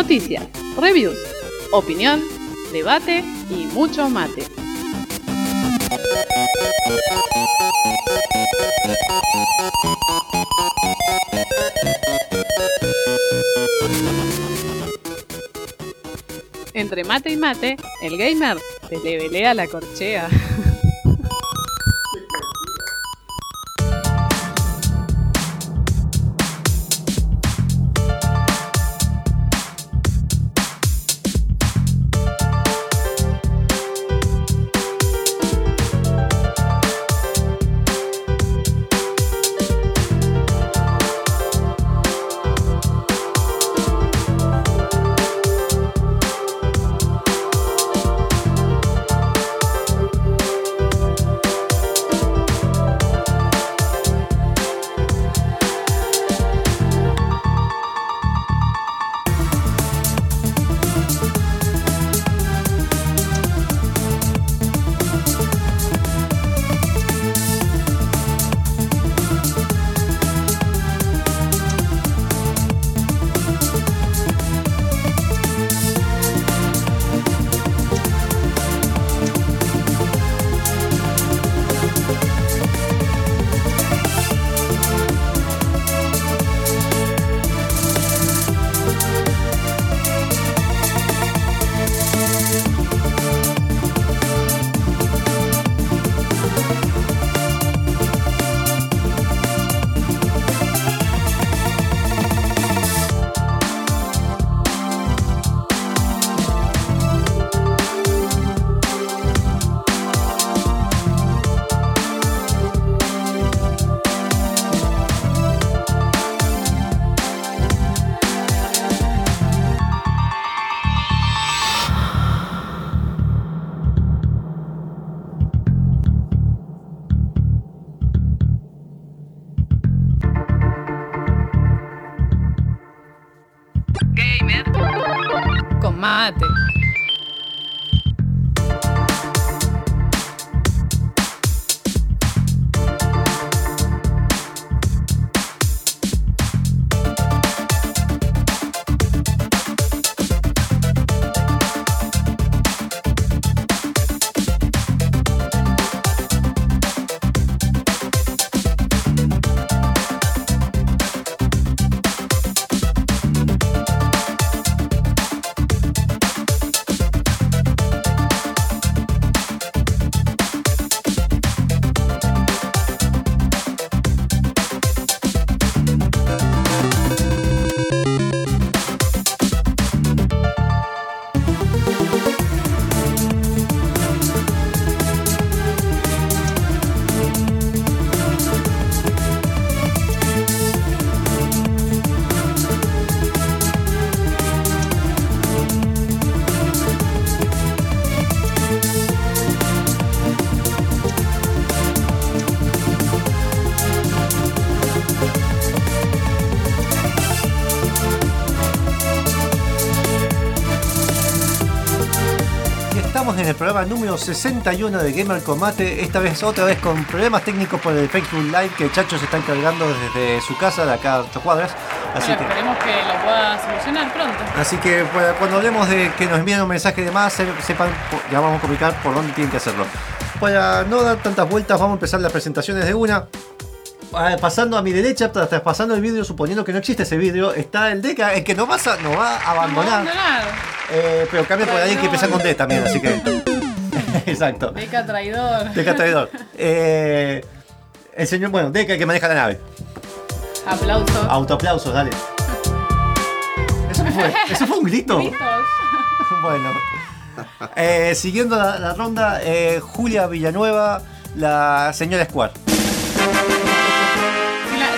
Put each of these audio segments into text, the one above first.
Noticias, reviews, opinión, debate y mucho mate. Entre mate y mate, el gamer se le velea la corchea. programa número 61 de Gamer Combate, esta vez otra vez con problemas técnicos por el Facebook Live que Chacho se está encargando desde su casa de acá a 8 cuadras. Así Bueno, que, esperemos que lo pueda solucionar pronto. así que pues, cuando hablemos de que nos envíen un mensaje de más, se- sepan, ya vamos a comunicar por dónde tienen que hacerlo. Para no dar tantas vueltas, vamos a empezar las presentaciones de una. Ah, Pasando a mi derecha, tras- tras pasando el vídeo, suponiendo que no existe ese vídeo, está el Deca, el que no va a, no va a abandonar. Abandonar. Eh, pero cambia por alguien que empieza con D también, así que. Exacto. Beca traidor. Deca traidor. Eh, el señor, bueno, Deca que maneja la nave. Aplausos. Autoaplausos, dale. ¿Eso fue? ¿Eso fue un grito? Gritos. Bueno. Eh, siguiendo la, la ronda, eh, Julia Villanueva, la señora Square.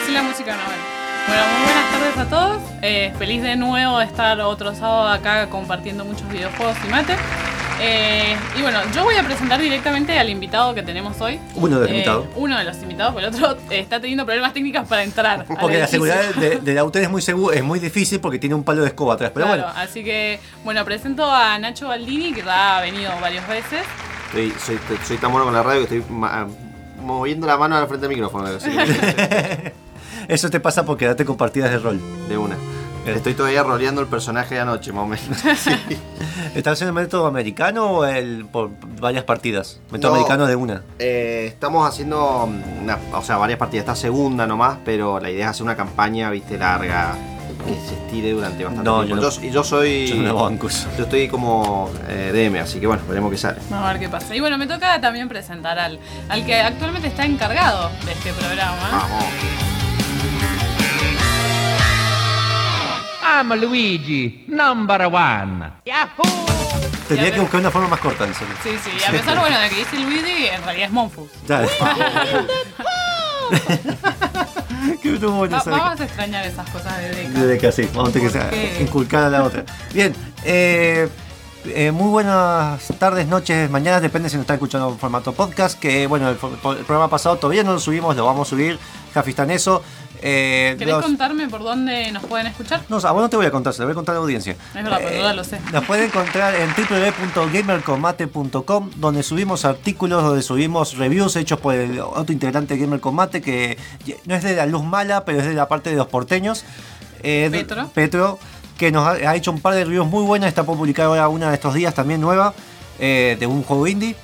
Sin la, música no, bueno. Bueno, muy buenas tardes tardes a todos. Eh, feliz de nuevo de estar otro sábado acá compartiendo muchos videojuegos y mate. Eh, y bueno, yo voy a presentar directamente al invitado que tenemos hoy. Uno de los Eh, invitados. Uno de los invitados, porque el otro eh, está teniendo problemas técnicos para entrar. Porque la seguridad de, de la UTN es muy seguro, es muy difícil porque tiene un palo de escoba atrás. Pero Claro, bueno, así que, bueno, presento a Nacho Baldini, que ya ha venido varias veces. Soy, soy, soy tan bueno con la radio que estoy ma- moviendo la mano al frente del micrófono. así que- eso te pasa por quedarte con partidas de rol. de una. Estoy todavía roleando el personaje de anoche, más o menos. ¿Estás haciendo el método americano o el por varias partidas? Método No. americano de una. Eh, estamos haciendo, mm, una- o sea, varias partidas. Esta segunda nomás, pero la idea es hacer una campaña, viste, larga, que se estire durante bastante No, tiempo. yo no- Yo, y yo soy... Yo no lo banco eso. yo estoy como eh, DM, así que bueno, veremos qué sale. Vamos a ver qué pasa. Y bueno, me toca también presentar al, al que actualmente está encargado de este programa. Vamos. I'm Luigi, number one. Tendría Ya que buscar una forma más corta de hacerlo. Sí, sí, a pesar bueno, de que dice Luigi, en realidad es Monfus. Ya. Qué estuvo bueno Va- vamos a extrañar esas cosas de Deca. Desde que así, vamos a tener que ¿Por sa- qué? inculcar a la otra. Bien, eh, eh, muy buenas tardes, noches, mañanas, depende si nos están escuchando en formato podcast. Que bueno, el, el programa pasado todavía no lo subimos, lo vamos a subir. Jafi está en eso. Eh, ¿Querés los- contarme por dónde nos pueden escuchar? no, a vos no te voy a contar, se lo voy a contar a la audiencia. Es verdad, pero Eh, ya lo sé. Nos pueden encontrar en www.gamercombate.com, donde subimos artículos, donde subimos reviews hechos por el otro integrante de Gamer Combate, que no es de la luz mala, pero es de la parte de los porteños. Eh, Petro. Petro, que nos ha, ha hecho un par de reviews muy buenas, está por publicar ahora una de estos días también nueva, eh, de un juego indie.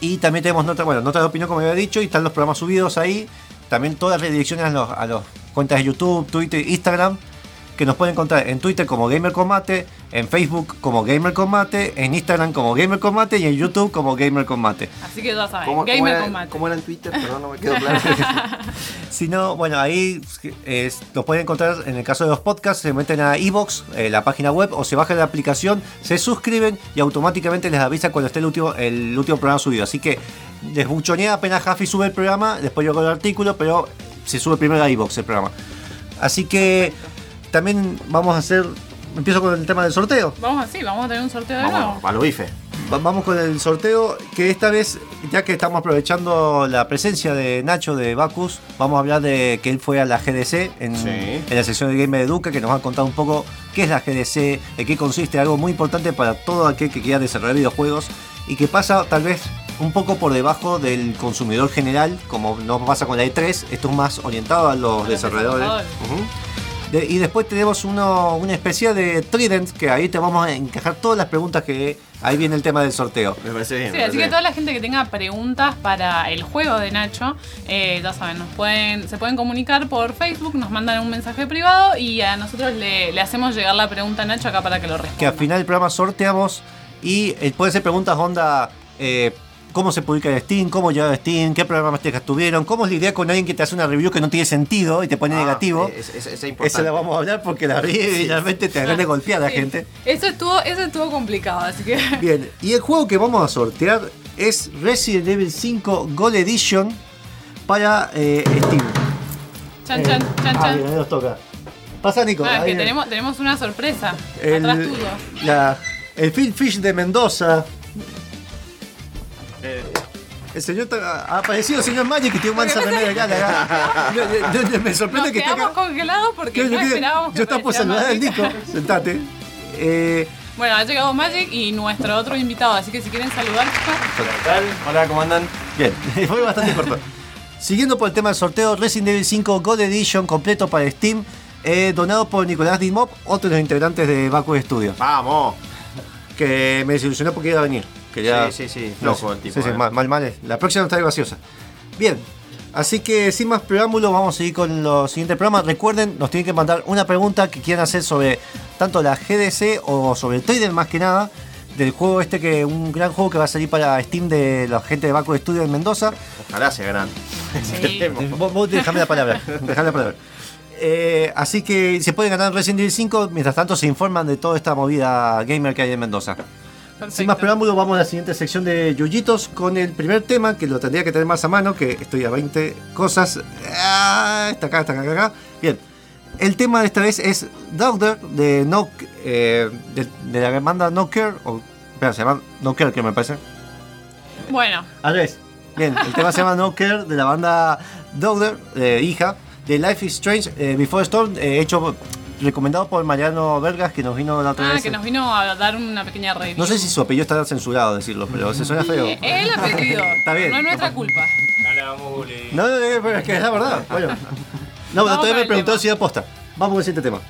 Y también tenemos nota, bueno, nota de opinión como había dicho, y están los programas subidos ahí. También todas las redirecciones a los, a los cuentas de YouTube, Twitter, Instagram, que nos pueden encontrar en Twitter como Gamer Combate, en Facebook como Gamer Combate, en Instagram como Gamer Combate y en YouTube como Gamer Combate. Así que ya saben, ¿Cómo, cómo Gamer era, Combate. cómo era en Twitter? Perdón, no me quedó claro. Si no, bueno, ahí es, los pueden encontrar en el caso de los podcasts, se meten a Evox, eh, la página web, o se bajan la aplicación, se suscriben y automáticamente les avisa cuando esté el último, el último programa subido. Así que les buchonea apenas Jafi sube el programa, después yo hago el artículo, pero se sube primero a Evox el programa. Así que también vamos a hacer. Empiezo con el tema del sorteo. Vamos así, vamos a tener un sorteo de nuevo. Vamos, a lo bife. Va- Vamos con el sorteo, que esta vez, ya que estamos aprovechando la presencia de Nacho de Bacus, vamos a hablar de que él fue a la GDC en, Sí. en la sección de Game de Educa, que nos va a contar un poco qué es la GDC, de qué consiste, algo muy importante para todo aquel que quiera desarrollar videojuegos y que pasa tal vez un poco por debajo del consumidor general, como no pasa con la E3, esto es más orientado a los los desarrolladores. desarrolladores. Ujú. De- y después tenemos uno, una especie de Trident, que ahí te vamos a encajar todas las preguntas que ahí viene el tema del sorteo. Me parece bien. Sí, así parece que bien. toda la gente que tenga preguntas para el juego de Nacho, eh, ya saben, nos pueden, se pueden comunicar por Facebook, nos mandan un mensaje privado y a nosotros le, le hacemos llegar la pregunta a Nacho acá para que lo responda. que al final del programa sorteamos y eh, puede ser preguntas onda eh, cómo se publica en Steam, cómo llega a Steam, qué programas técnicas tuvieron, cómo es la idea con alguien que te hace una review que no tiene sentido y te pone Ah, negativo. es- es- es importante. Esa la vamos a hablar porque la vi y realmente te agarré golpear a la gente. Eso estuvo, eso estuvo complicado, así que Bien, y el juego que vamos a sortear es Resident Evil 5 Gold Edition para eh, Steam. chan chan, chan Ah, chan. bien, ahí nos toca. Pasa Nico. Ah, que tenemos, tenemos una sorpresa. el, Atrás tuyo. la- el Phil Fish de Mendoza. Eh, El señor ha aparecido el señor Magic que tiene un mansa remera acá, no, no, Me sorprende Nos que esté acá. congelados porque Yo, yo no esperábamos que yo estaba por saludar al. Nico. Sentate. Eh, Bueno, ha llegado Magic y nuestro otro invitado, así que si quieren saludar, chicos. ¿Qué tal? Hola, ¿cómo andan? Bien, fue bastante corto. Siguiendo por el tema del sorteo, Resident Evil 5 Gold Edition completo para Steam, eh, donado por Nicolás Dimop, otro de los integrantes de Baku Studio, Vamos. que me desilusionó porque iba a venir. Quería- Sí, sí, sí, flojo el tipo, Sí, sí, eh. mal, mal, mal. La próxima no está graciosa. Bien, así que sin más preámbulos, vamos a seguir con los siguientes programas. Recuerden, nos tienen que mandar una pregunta que quieran hacer sobre tanto la GDC o sobre el Trader más que nada. Del juego este que un gran juego que va a salir para Steam de la gente de Baku Studio en Mendoza. Ojalá sea grande. Sí. Vos, vos déjame la palabra. Dejame la palabra. Eh, así que se pueden ganar Resident Evil 5. Mientras tanto, se informan de toda esta movida gamer que hay en Mendoza. Sin más Perfecto. preámbulos, vamos a la siguiente sección de Yuyitos con el primer tema que lo tendría que tener más a mano. Que estoy a 20 cosas. Ah, está acá, está acá, acá, acá. Bien. el tema de esta vez es Doctor de No eh, de, de la banda No Care o espera, se llama No Care que me parece. Bueno, Al revés. Bien, el tema se llama No Care de la banda Doctor, eh, hija, de Life is Strange eh, Before Storm, eh, hecho recomendado por Mariano Vergas que nos vino la otra ah, vez. que nos vino a dar una pequeña review. No sé si su apellido está censurado decirlo, pero se suena feo. El apellido. Está bien. No es nuestra culpa. No, no, no, pero es que es la verdad. Bueno. No, pero todavía me preguntó tema. si era posta. Vamos con el siguiente tema.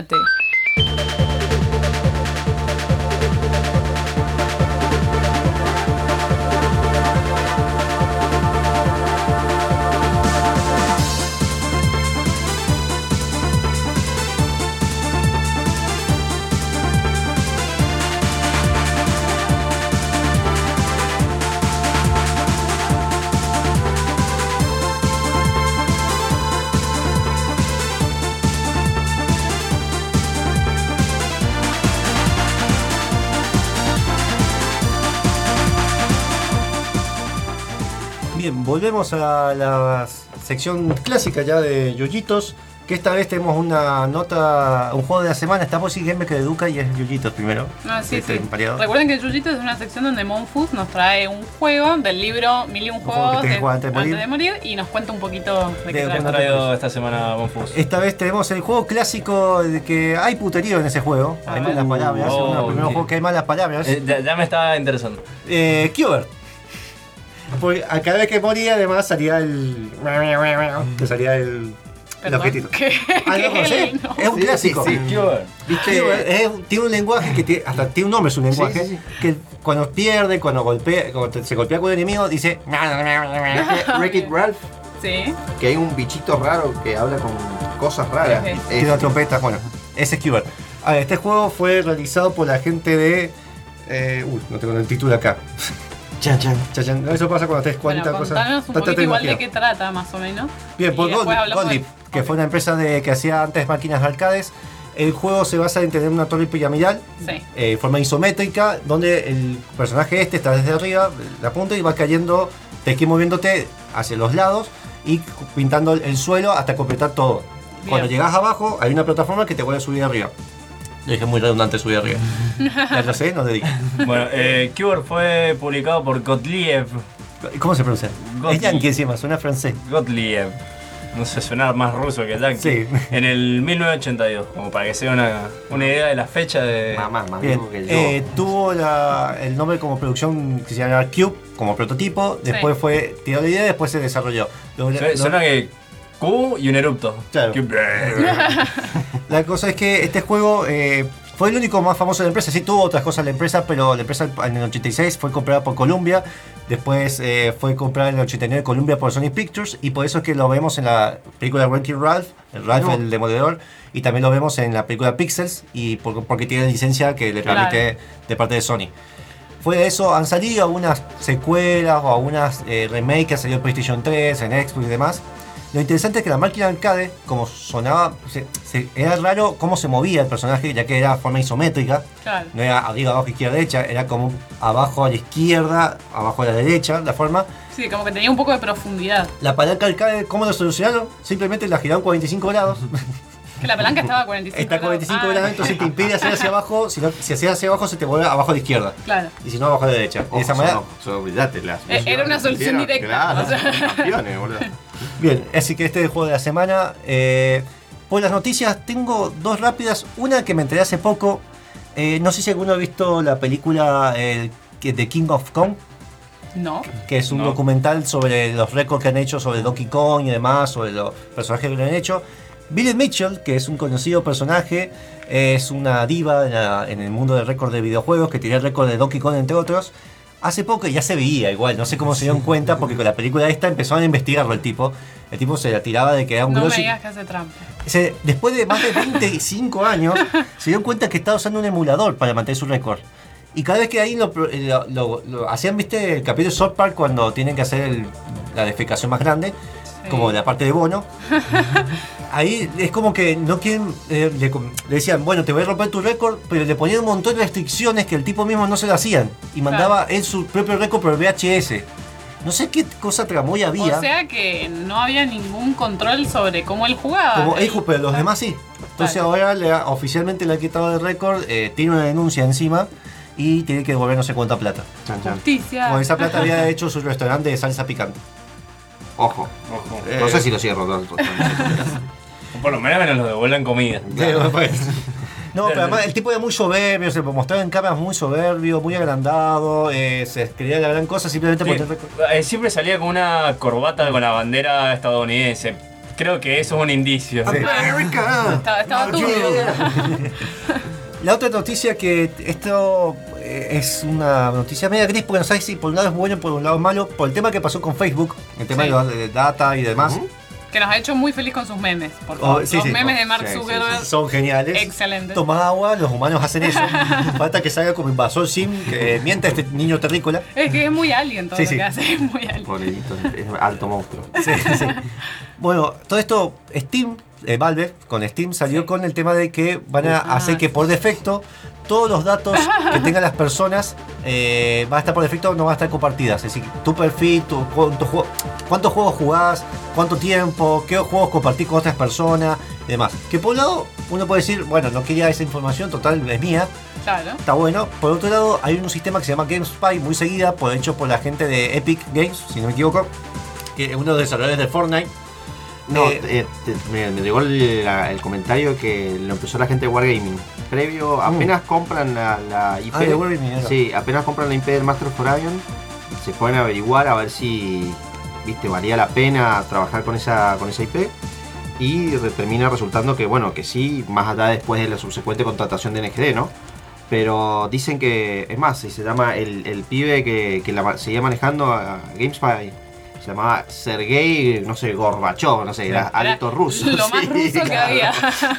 Mate. Volvemos a la sección clásica ya de Yoyitos. Que esta vez tenemos una nota, un juego de la semana. Estamos y Gamer que educa y es Yoyitos primero. Ah, sí, Este, sí. Recuerden que Jujito es una sección donde Monfus nos trae un juego del libro Mil y un juego que jugar antes de morir. y nos cuenta un poquito de qué De- trata. cuando- traído esta semana Bonfus? Esta vez tenemos el juego clásico de que hay puterío en ese juego. Hay malas palabras. oh, uno de los primeros juegos que hay malas palabras. Eh, ya, ya me está interesando. Eh, Qbert. Porque a cada vez que moría, además salía el. Que salía el. El objetito. ¿qué? Ah, no. Es un Sí, clásico. sí, sí. Qbert es- tiene un lenguaje que tiene, hasta tiene un nombre, es un lenguaje. Sí, sí, Que cuando pierde, cuando golpea, cuando se golpea con el enemigo, dice. Wreck-It Ralph, Sí. que hay un bichito raro que habla con cosas raras. Sí, sí. Es- Tiene una trompeta, bueno, ese es Qbert. Ah, este juego fue realizado por la gente de. Eh, uy, no tengo el título acá. Chan, chan. Chan, chan. No, Eso pasa cuando Bueno, cuántas cosas. contanos un tanta poquito igual de qué trata, más o menos. Bien, por después Gold, Goldleaf, de- que Ok. fue una empresa de, que hacía antes máquinas de arcades. El juego se basa en tener una torre piramidal Sí. eh, forma isométrica, donde el personaje este está desde arriba, la punta, y va cayendo, te que moviéndote hacia los lados y pintando el suelo hasta completar todo. Cuando Bien. llegas abajo, hay una plataforma que te vuelve a subir arriba. Lo dije muy redundante subir arriba. ya lo sé, no te dije. Bueno, eh, Cure fue publicado por Gottlieb. ¿Cómo se pronuncia? Gottlieb. Es yankee encima, suena francés. Gottlieb. No sé, suena más ruso que yankee. Sí. En el 1982, como para que sea una, una idea de la fecha de. Mamá, más Bien, viejo que yo. eh, tuvo la- el nombre como producción que se llama Cube, como prototipo. Después Sí. fue tiró la idea, después se desarrolló. Lo- Suena, lo- suena que Q y un erupto. Claro. Que- La cosa es que este juego eh, fue el único más famoso de la empresa. Sí tuvo otras cosas la empresa, pero la empresa en el 86 fue comprada por Columbia. Después eh, fue comprada en el 89 Columbia por Sony Pictures. Y por eso es que lo vemos en la película Wreck-It Ralph, Ralph No. el demoledor. Y también lo vemos en la película Pixels. Y por- porque tiene licencia que le Claro. permite de parte de Sony. Fuera de eso, han salido algunas secuelas o algunas eh, remakes que han salido en PlayStation 3, en Xbox y demás. Lo interesante es que la máquina arcade, como sonaba, se- se- era raro cómo se movía el personaje, ya que era de forma isométrica. Claro. No era arriba, abajo, izquierda, derecha, era como abajo a la izquierda, abajo a la derecha, la forma. Sí, como que tenía un poco de profundidad. La palanca arcade, ¿cómo lo solucionaron? Simplemente la giraron 45 grados. Que la palanca estaba a 45 Está a 45 Ah, grados, entonces te impide hacer hacia abajo. Si, no- si haces hacia abajo, se te vuelve abajo a la izquierda. Claro. Y si no, abajo a la derecha. De esa manera, Son, olvidate, las Eh, era una solución directa, Claro, o sea. campeones, boludo. Bien, así que este es el juego de la semana. Eh, por las noticias tengo dos rápidas. Una que me enteré hace poco. Eh, no sé si alguno ha visto la película eh, que- The King of Kong, No. que es un No. documental sobre los récords que han hecho sobre Donkey Kong y demás, sobre los personajes que lo han hecho. Billy Mitchell, que es un conocido personaje, es una diva en, la- en el mundo del récord de videojuegos, que tiene el récord de Donkey Kong entre otros. Hace poco ya se veía igual, no sé cómo se dieron cuenta, porque con la película esta empezaron a investigarlo el tipo. El tipo se la tiraba de que era un No me digas que hace trampa. se- después de más de 25 años, se dio cuenta que estaba usando un emulador para mantener su récord. Y cada vez que ahí lo, lo- lo- lo- hacían, viste, el capítulo de South Park cuando tienen que hacer el- la defecación más grande. Como la parte de bono. Ahí es como que no quieren, eh, le, decían, bueno, te voy a romper tu récord, pero le ponían un montón de restricciones que el tipo mismo no se lo hacían. Y mandaba él su propio récord por VHS. No sé qué cosa tramoya había. O sea que no había ningún control sobre cómo él jugaba. Como Él- pero los demás sí. Entonces Claro. ahora le ha- oficialmente le ha quitado el récord, eh, tiene una denuncia encima y tiene que devolver no sé cuánta plata. Justicia. Con esa plata había hecho su restaurante de salsa picante. Ojo. Ojo. Eh, No sé si lo cierro todo. todo. Por lo menos nos lo devuelvan comida. Pero, pues, No, pero además el tipo era muy soberbio, se mostraba en cámaras muy soberbio, muy agrandado, eh, se creía la gran cosa simplemente por Sí, tener eh, siempre salía con una corbata con la bandera estadounidense. Creo que eso es un indicio. Sí. Estaba, estaba turbio. La otra noticia que esto es una noticia media gris porque no sabes si por un lado es bueno por un lado es malo, por el tema que pasó con Facebook, el tema Sí. de, los- de data y demás. Que nos ha hecho muy feliz con sus memes. Por Oh, sí, Los sí. memes Oh, de Mark sí, sí, Zuckerberg. Son geniales. Excelente. Toma agua, los humanos hacen eso. Falta que salga como invasor sim, que mienta este niño terrícola. Es que es muy alien todo Sí, lo sí. que hace. Es muy alien. Pobrecito, es alto monstruo. Sí, sí. Bueno, todo esto, Steam, eh, Valve, con Steam salió Sí. con el tema de que van a Ah, hacer que por defecto todos los datos que tengan las personas eh, van a estar por defecto, no van a estar compartidas. Es decir, tu perfil, tu, cuánto juego- cuántos juegos jugás, cuánto tiempo, qué juegos compartís con otras personas y demás. Que por un lado uno puede decir, bueno, no quería esa información, total, es mía, Claro. está bueno. Por otro lado, hay un sistema que se llama GameSpy, muy seguida, por hecho por la gente de Epic Games, si no me equivoco, que es uno de los desarrolladores de Fortnite. No, Eh, eh, te- me, me llegó el, la- el comentario que lo empezó la gente de Wargaming. Previo, apenas compran la, la IP. Ah, de Wargaming, era. sí, apenas compran la IP del Master of Orion. Se pueden averiguar a ver si viste valía la pena trabajar con esa, con esa IP. Y termina resultando que, bueno, que sí, más allá después de la subsecuente contratación de NGD, ¿no? Pero dicen que, es más, si se llama el, el pibe que, que la seguía manejando a GameSpy, Se llamaba Sergei, no sé, Gorbachov, no sé, era Era alto ruso. lo más ruso que había.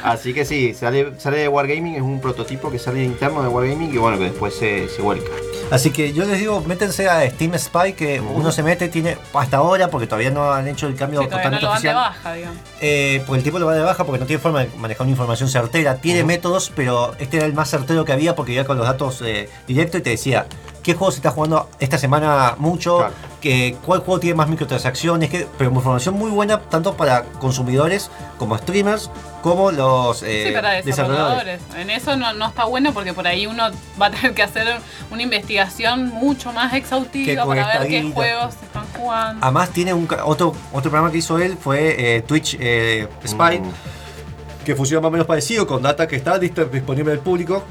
Así que sí, sale, sale de Wargaming, es un prototipo que sale interno de Wargaming y bueno, que después se, se vuelca. Así que yo les digo, métense a Steam Spy, que uno se mete, tiene hasta ahora, porque todavía no han hecho el cambio Sí, no totalmente de oficial. baja, digamos. Eh, porque el tipo lo va de baja porque no tiene forma de manejar una información certera. Tiene métodos, pero este era el más certero que había porque iba con los datos eh, directos y te decía qué juego se está jugando esta semana mucho, Claro. que, cuál juego tiene más microtransacciones, que, pero información muy buena tanto para consumidores como streamers, como los eh, Sí, para desarrolladores. desarrolladores. En eso no, no está bueno porque por ahí uno va a tener que hacer una investigación mucho más exhaustiva para ver qué juegos se están jugando. Además tiene un otro, otro programa que hizo él, fue eh, Twitch eh, Spy. Mm. que funciona más o menos parecido con data que está disponible al público.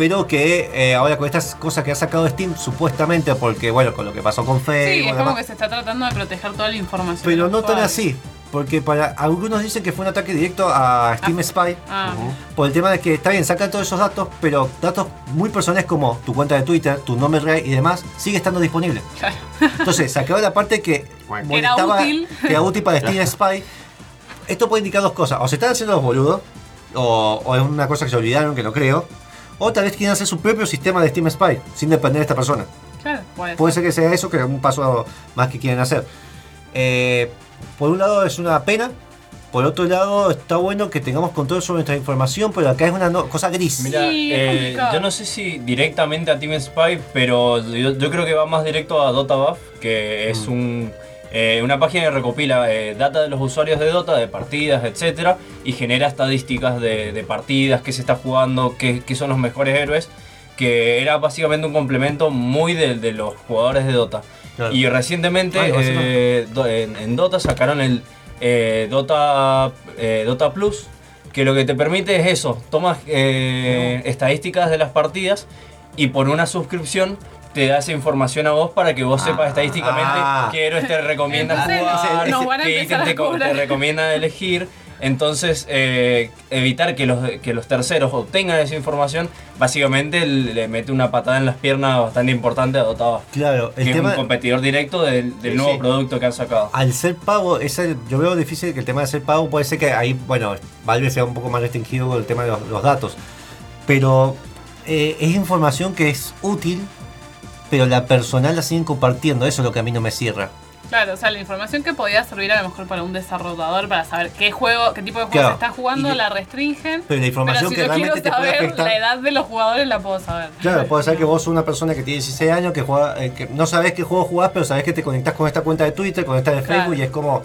Pero que eh, ahora con estas cosas que ha sacado Steam, supuestamente, porque bueno, con lo que pasó con Sí, Facebook. es como demás, que se está tratando de proteger toda la información. pero no tan así. Porque para algunos dicen que fue un ataque directo a Steam Spy. Ah, Por el tema de que está bien, sacan todos esos datos, pero datos muy personales como tu cuenta de Twitter, tu nombre real y demás, sigue estando disponible. claro. Entonces, sacaron la parte que Bueno. molestaba, Era útil. que era útil para Steam Spy. Esto puede indicar dos cosas. O se están haciendo los boludos, o, o es una cosa que se olvidaron, que no creo. O tal vez quieren hacer su propio sistema de Steam Spy, sin depender de esta persona. Claro, puede Puede ser. ser que sea eso, que es un paso más que quieren hacer. Eh, por un lado es una pena. Por otro lado, está bueno que tengamos control sobre nuestra información, pero acá es una no- cosa gris. Mira, Sí, eh, yo no sé si directamente a Team Spy, pero yo, yo creo que va más directo a Dota Buff, que es un, eh, una página que recopila eh, data de los usuarios de Dota, de partidas, etcétera, y genera estadísticas de, de partidas, qué se está jugando, qué, qué son los mejores héroes, que era básicamente un complemento muy de, de los jugadores de Dota. Claro. Y recientemente Ay, eh, do- en, en Dota sacaron el eh, Dota, Dota Plus, que lo que te permite es eso, tomas eh, estadísticas de las partidas y por una suscripción te da esa información a vos para que vos sepas estadísticamente Ah. qué héroes te recomienda jugar, nos van a qué ítem te, te recomienda elegir. Entonces, eh, evitar que los, que los terceros obtengan esa información, básicamente le mete una patada en las piernas bastante importante a Claro, que el es tema. un competidor directo del, del Sí, nuevo sí. producto que han sacado. Al ser pago, ese, yo veo difícil que el tema de ser pago puede ser que ahí, bueno, Valve sea un poco más restringido con el tema de los, los datos. Pero eh, es información que es útil, pero la personal la siguen compartiendo. Eso es lo que a mí no me cierra. Claro, o sea, la información que podía servir a lo mejor para un desarrollador para saber qué juego, qué tipo de juego Claro, se está jugando, que- la restringen. Pero la información si que yo realmente quiero te puede saber afectar. la edad de los jugadores la puedo saber. Claro, puede ser que vos sos una persona que tiene 16 años, que, juega, eh, que no sabés qué juego jugás, pero sabés que te conectás con esta cuenta de Twitter, con esta de Claro. Facebook, y es como.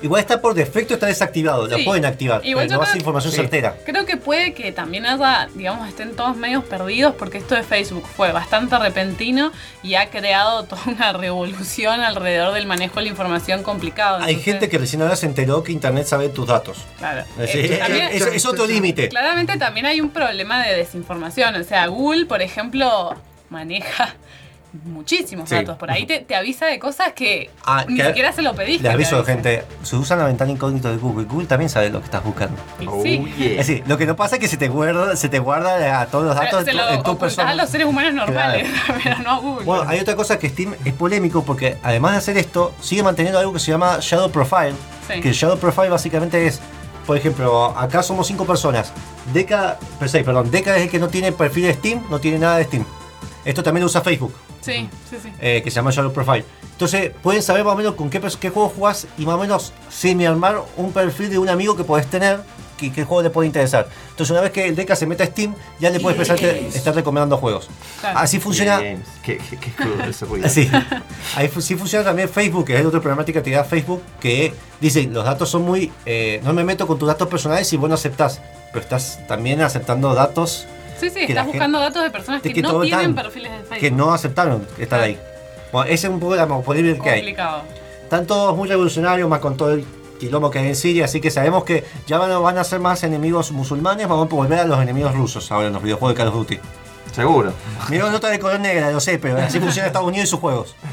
Igual está por defecto, está desactivado, la Sí. pueden activar, Igual pero yo no hace creo- información Sí. certera. Creo que puede que también haya, digamos, estén todos medios perdidos porque esto de Facebook fue bastante repentino y ha creado toda una revolución alrededor del manejo de la información complicado. Hay gente que recién ahora se enteró que Internet sabe tus datos. Claro. Es, Eh, decir, también- es- es otro límite. Claramente también hay un problema de desinformación. O sea, Google, por ejemplo, maneja muchísimos Sí. datos. Por ahí te, te avisa de cosas que Ah, ni que- siquiera se lo pediste. Les aviso, gente, se usa la ventana incógnita de Google. Google también sabe lo que estás buscando. Y Oh, sí. yeah. Es decir, lo que no pasa es que se te guarda, se te guarda a todos los datos se en tu, lo en tu persona. a los seres humanos normales, pero no a Google. Bueno, hay otra cosa que Steam es polémico porque además de hacer esto, sigue manteniendo algo que se llama Shadow Profile. Sí. Que el Shadow Profile básicamente es, por ejemplo, acá somos cinco personas. Deca, seis, perdón, Deca es el que no tiene perfil de Steam, no tiene nada de Steam. Esto también lo usa Facebook, Sí, sí, sí. eh, que se llama Shadow Profile. Entonces pueden saber más o menos con qué, qué juego jugás y más o menos semi-armar un perfil de un amigo que podés tener, que, qué juego le puede interesar. Entonces una vez que el Deca se meta a Steam, ya le puedes empezar a estar recomendando juegos. Claro. Así funciona Qué, qué, qué ese ruido. Sí. Ahí sí funciona también Facebook, que es otra problemática que te da Facebook, que dice, los datos son muy... eh, no me meto con tus datos personales si vos no aceptás, pero estás también aceptando datos Sí, sí, estás buscando datos de personas que, que no tienen perfiles de Facebook. que no aceptaron estar ahí. Bueno, ese es un poco la polémica que hay. Están todos muy revolucionarios, más con todo el quilombo que hay en Siria, así que sabemos que ya van a, van a ser más enemigos musulmanes, vamos a volver a los enemigos rusos ahora en los videojuegos de Call of Duty. Seguro. Mira nota de color negra, lo sé, pero así funciona Estados Unidos y sus juegos.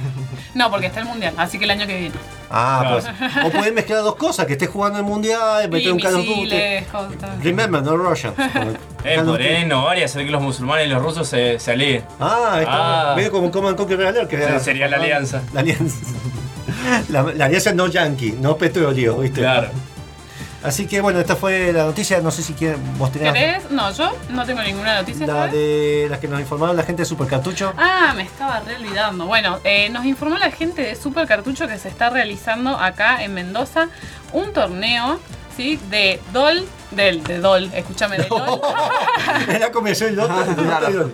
No, porque está el mundial, así que el año que viene. Ah, Claro. pues. O pueden mezclar dos cosas, que estés jugando el mundial, meter Y un Call of Duty. Remember, no Russians. Eh, podrían innovar y hacer que los musulmanes y los rusos se, se alíen. Ah, está. Ah. Medio como Command Conquer Realer, que Sí, sería la alianza. La alianza. La, la alianza no yankee, no petróleo, ¿viste? Claro. Así que bueno, esta fue la noticia. No sé si quieren, vos tenés ¿Querés? No, yo no tengo ninguna noticia. la ¿sabes? de las que nos informaron la gente de Super Cartucho. Ah, me estaba re olvidando. Bueno, eh, nos informó la gente de Super Cartucho que se está realizando acá en Mendoza un torneo, ¿sí? De DOL, del, de DOL, escúchame, de LOL. Era el otro. Claro.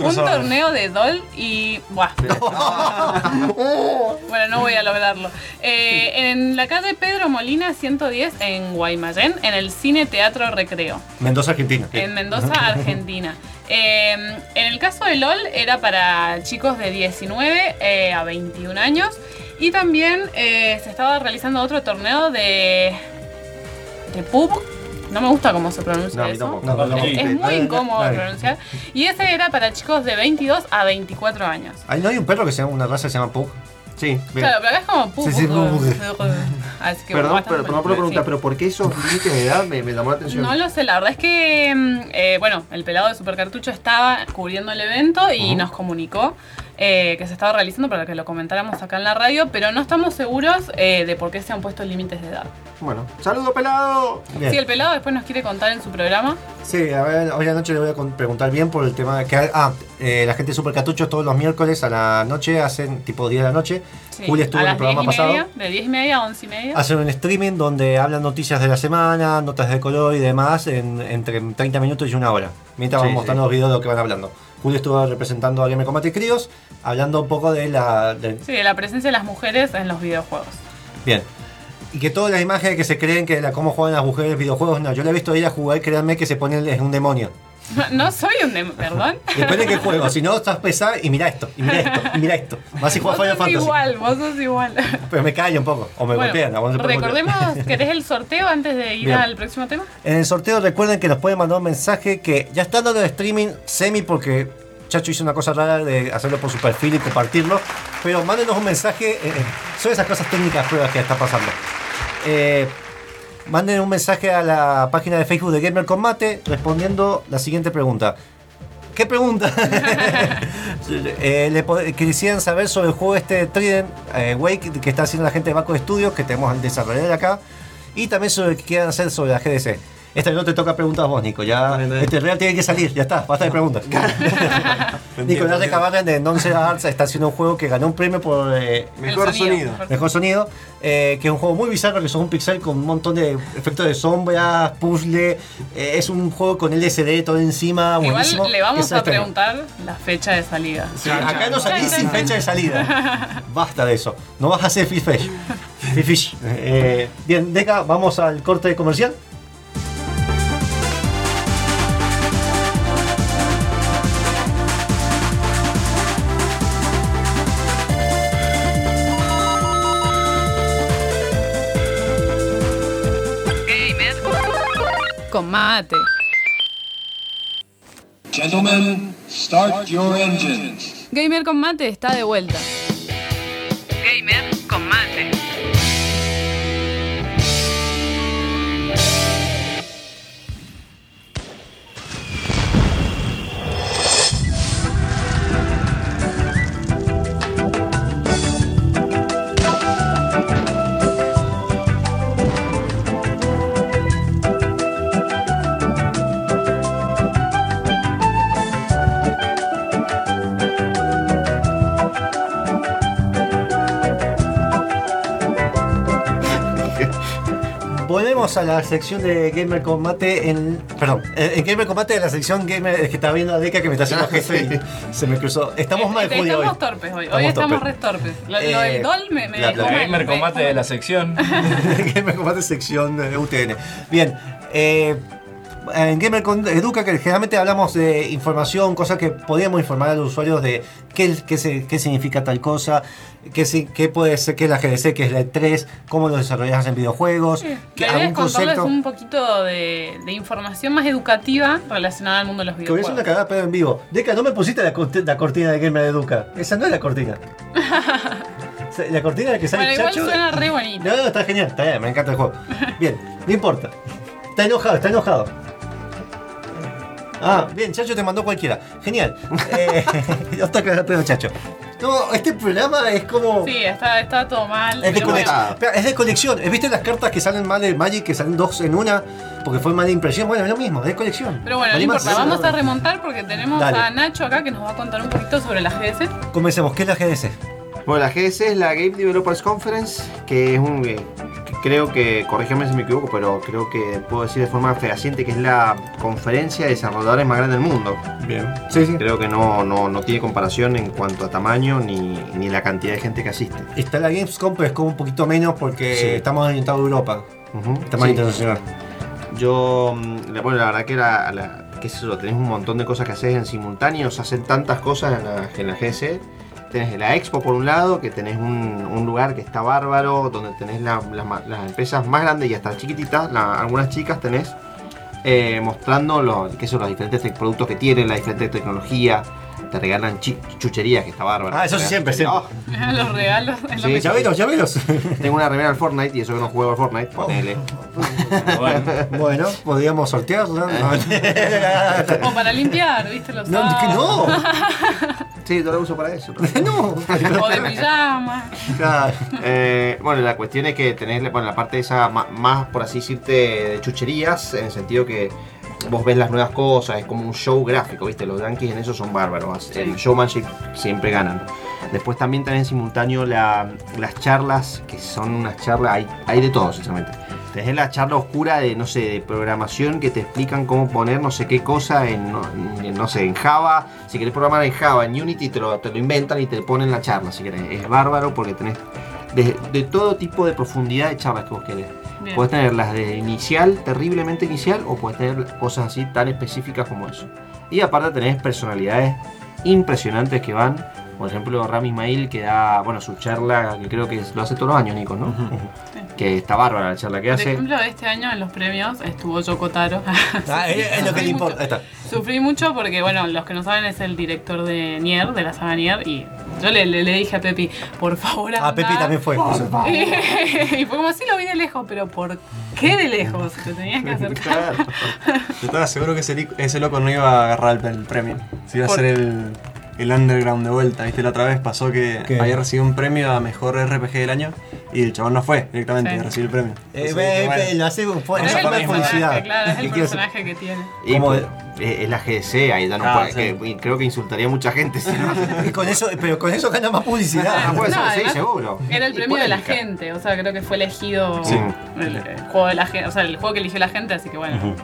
un torneo de DOL y. Buah. no voy a lograrlo. Eh, en la calle Pedro Molina 110 en Guaymallén, en el Cine Teatro Recreo. Mendoza, Argentina. En Mendoza, Argentina. Eh, en el caso de LOL era para chicos de 19 eh, a 21 años. Y también eh, se estaba realizando otro torneo de. de pub. No me gusta cómo se pronuncia No, eso. No, no, no. Es, es muy incómodo pronunciar. Y ese era para chicos de 22 a 24 años. Ahí no hay un perro que se llama una raza que se llama Pug. Sí, bien. Claro, pero acá es como. Sí, sí, pub. Así que Perdón, pero, pero no puedo preguntar, sí. pero ¿por qué esos límites de edad me, me llamó la atención? No lo sé, la verdad es que, mm, eh, bueno, el pelado de Supercartucho estaba cubriendo el evento y nos comunicó eh, que se estaba realizando para que lo comentáramos acá en la radio, pero no estamos seguros eh, de por qué se han puesto límites de edad. Bueno, saludo pelado. Bien. Si el pelado después nos quiere contar en su programa, Sí, a ver, hoy anoche le voy a preguntar bien por el tema de que. Ah, eh, la gente de Super Cartucho todos los miércoles a la noche hacen tipo 10 de la noche. sí, Julia estuvo a en el programa 10 y pasado. media, de 10 y media a 11 y media. Hacen un streaming donde hablan noticias de la semana, notas de color y demás en, entre 30 minutos y una hora. Mientras van Sí, mostrando sí. los videos de lo que van hablando. Julio estuvo representando a Game Combate Críos, hablando un poco de la. de- Sí, de la presencia de las mujeres en los videojuegos. bien. Y que todas las imágenes que se creen que la cómo juegan las mujeres videojuegos, no, yo la he visto a ella jugar y créanme que se pone es un demonio. No soy un... dem- ¿Perdón? Depende de qué juego, si no estás pesada y mira esto, y mira esto, y mira esto. Más si Vos juegas Final sos Fantasy. igual, vos sos igual. Pero me callo un poco, o me Bueno, golpean. no recordemos, ¿querés el sorteo antes de ir Bien. al próximo tema? En el sorteo recuerden que nos pueden mandar un mensaje que ya está dando el streaming semi porque Chacho hizo una cosa rara de hacerlo por su perfil y compartirlo. Pero mándenos un mensaje. eh, son esas cosas técnicas pruebas que está pasando. Eh, manden un mensaje a la página de Facebook de Gamer Combate respondiendo la siguiente pregunta. ¿Qué pregunta? Eh, le quisieran saber sobre el juego este Trident eh, Wake que está haciendo la gente de Baco Studios, que tenemos al desarrollador acá. Y también sobre que quieran hacer sobre la GDC. Esta no te toca preguntas a vos, Nico. Ya, este real tiene que salir, ya está, basta de preguntas. Nicolás de Cabarren de Nonce Arts está haciendo un juego que ganó un premio por eh, Mejor El sonido. mejor sonido, eh, que es un juego muy bizarro, que es un pixel con un montón de efectos de sombras, puzzle. eh, es un juego con LSD todo encima, buenísimo. Igual le que vamos a preguntar la fecha de salida. Sí, acá no salís sin fecha de salida. Basta de eso. No vas a hacer fish fish. Fish fish. Eh, bien, Deca, vamos al corte comercial. Con mate. Gentlemen, start your engines. Gamer con mate está de vuelta. Gamer Volvemos a la sección de Gamer Combate en. Perdón, eh, en Gamer Combate de la sección Gamer. Es que está viendo a Deca que me está haciendo gesto y se me cruzó. Estamos mal, Julio. Estamos hoy. torpes hoy. Estamos hoy estamos torpes. re torpes. Lo, lo Eh, del DOL me, me la- dejó la mal, gamer me combate de la sección. Gamer Combate sección de UTN. Bien, eh, en Gamer con Educa, que generalmente hablamos de información, cosas que podríamos informar a los usuarios de qué, qué, qué significa tal cosa, qué, qué puede ser, qué es la GDC, qué es la E3, cómo lo desarrollas en videojuegos, que algún concepto. un poquito de, de información más educativa relacionada al mundo de los Que voy a hacer videojuegos. una cagada pero en vivo. Deca, no me pusiste la, la cortina de Gamer Educa. Esa no es la cortina. La cortina de que sale Bueno, igual Chacho- suena re bonito. No, no, está genial, está bien, me encanta el juego. Bien, no importa. Está enojado, está enojado. Ah, bien, Chacho te mandó cualquiera. Genial. Eh, ya está pedo, Chacho. No, este programa es como. Sí, está, está todo mal. Es de, pero bueno. es de colección. ¿Viste las cartas que salen mal de Magic, que salen dos en una? Porque fue mala impresión. Bueno, es lo mismo, es de colección. Pero bueno, no importa, vamos a remontar porque tenemos Dale. a Nacho acá que nos va a contar un poquito sobre las GS. Comencemos. ¿Qué es la GDC? Bueno, la GS es la Game Developers Conference, que es un. Que creo que, corrígeme si me equivoco, pero creo que puedo decir de forma fehaciente que es la conferencia de desarrolladores más grande del mundo. Bien. Sí, sí. Creo que no, no, no tiene comparación en cuanto a tamaño ni, ni la cantidad de gente que asiste. Está la Gamescom, pero es como un poquito menos porque Sí. estamos orientados a Europa. Está más sí. internacional. Yo, mm, la- bueno, la verdad que la, la- qué sé yo, tenés un montón de cosas que haces en simultáneo, se hacen tantas cosas en la, en la GS. Tenés la Expo por un lado, que tenés un, lugar que está bárbaro, donde tenés las empresas más grandes y hasta chiquititas, algunas chicas tenés eh, mostrando los, qué son los diferentes te- productos que tienen, la diferente tecnología, te regalan chucherías, que está bárbaro. Ah, eso sí, siempre, siempre. Oh, Los regalos. Sí, que- Ya veros, ya veros. tengo una remera al Fortnite y eso que no juego al Fortnite, ponele. Bueno, bueno, podríamos sortearla. O para limpiar, ¿viste? Los No, no. Sí, yo lo uso para eso. no. O de pijama. Claro. Eh, bueno, la cuestión es que tenés bueno, la parte esa ma- más, por así decirte, de chucherías, en el sentido que vos ves las nuevas cosas, es como un show gráfico, ¿viste? Los yankees en eso son bárbaros, el showmanship siempre ganan. Después también tenés en simultáneo la- las charlas, que son unas charlas, hay, hay de todo, sinceramente. Tenés la charla oscura de, no sé, de programación que te explican cómo poner no sé qué cosa en, no sé, en Java. Si querés programar en Java, en Unity, te lo, te lo inventan y te ponen la charla, si querés. Es bárbaro porque tenés de, de todo tipo de profundidad de charlas que vos querés. Bien. Puedes tener las de inicial, terriblemente inicial, o puedes tener cosas así tan específicas como eso. Y aparte tenés personalidades impresionantes que van. Por ejemplo, Rami Ismail que da, bueno, su charla, que creo que lo hace todos los años, Nico, ¿no? Que está bárbara la charla que Por hace. ejemplo, este año en los premios estuvo Yoko Taro. Ah, es, es lo que le importa. Está. Sufrí mucho porque, bueno, los que no saben es el director de Nier, de la saga Nier, y yo le, le, le dije a Pepi, por favor, Ah, anda. Pepi también fue. y fue como, sí, lo vi de lejos, pero ¿por qué de lejos? Te tenías que acercar. Yo estaba seguro que ese, ese loco no iba a agarrar el, premio. Se iba a ¿Por? hacer el, el underground de vuelta. ¿Viste? La otra vez pasó que ¿Qué? había recibido un premio a mejor RPG del año y el chabón no fue directamente Sí. a recibir el premio. Eh, bueno, lo hace es el publicidad. claro, es el personaje que tiene. Y Como es la GDC, ahí ya no Ah, puede- sí. que- creo que insultaría a mucha gente. si no- Y con eso, pero con eso gana más publicidad. Ah, puede ser, sí, seguro. Era el premio de la gente, o sea, creo que fue elegido Sí. el, el juego de la gente, o sea, el juego que eligió la gente, así que bueno.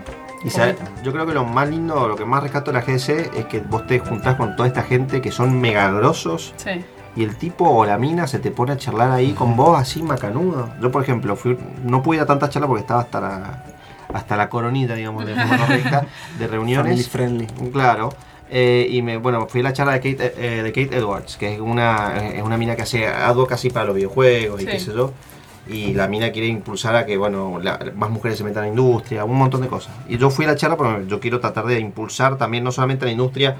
Y sabe- yo creo que lo más lindo, lo que más rescato de la GDC es que vos te juntás con toda esta gente que son mega grosos Sí. y el tipo o la mina se te pone a charlar ahí con vos así macanudo. Yo, por ejemplo, fui, no pude ir a tantas charlas porque estaba hasta la, hasta la coronita, digamos, de correcta, de family reuniones. friendly. Claro. Eh, y me, bueno, fui a la charla de Kate, eh, de Kate Edwards, que es una, es una mina que hace advocacy para los videojuegos y qué sé yo. Y la mina quiere impulsar a que bueno la- más mujeres se metan a la industria, un montón de cosas. Y yo fui a la charla porque yo quiero tratar de impulsar también no solamente a la industria,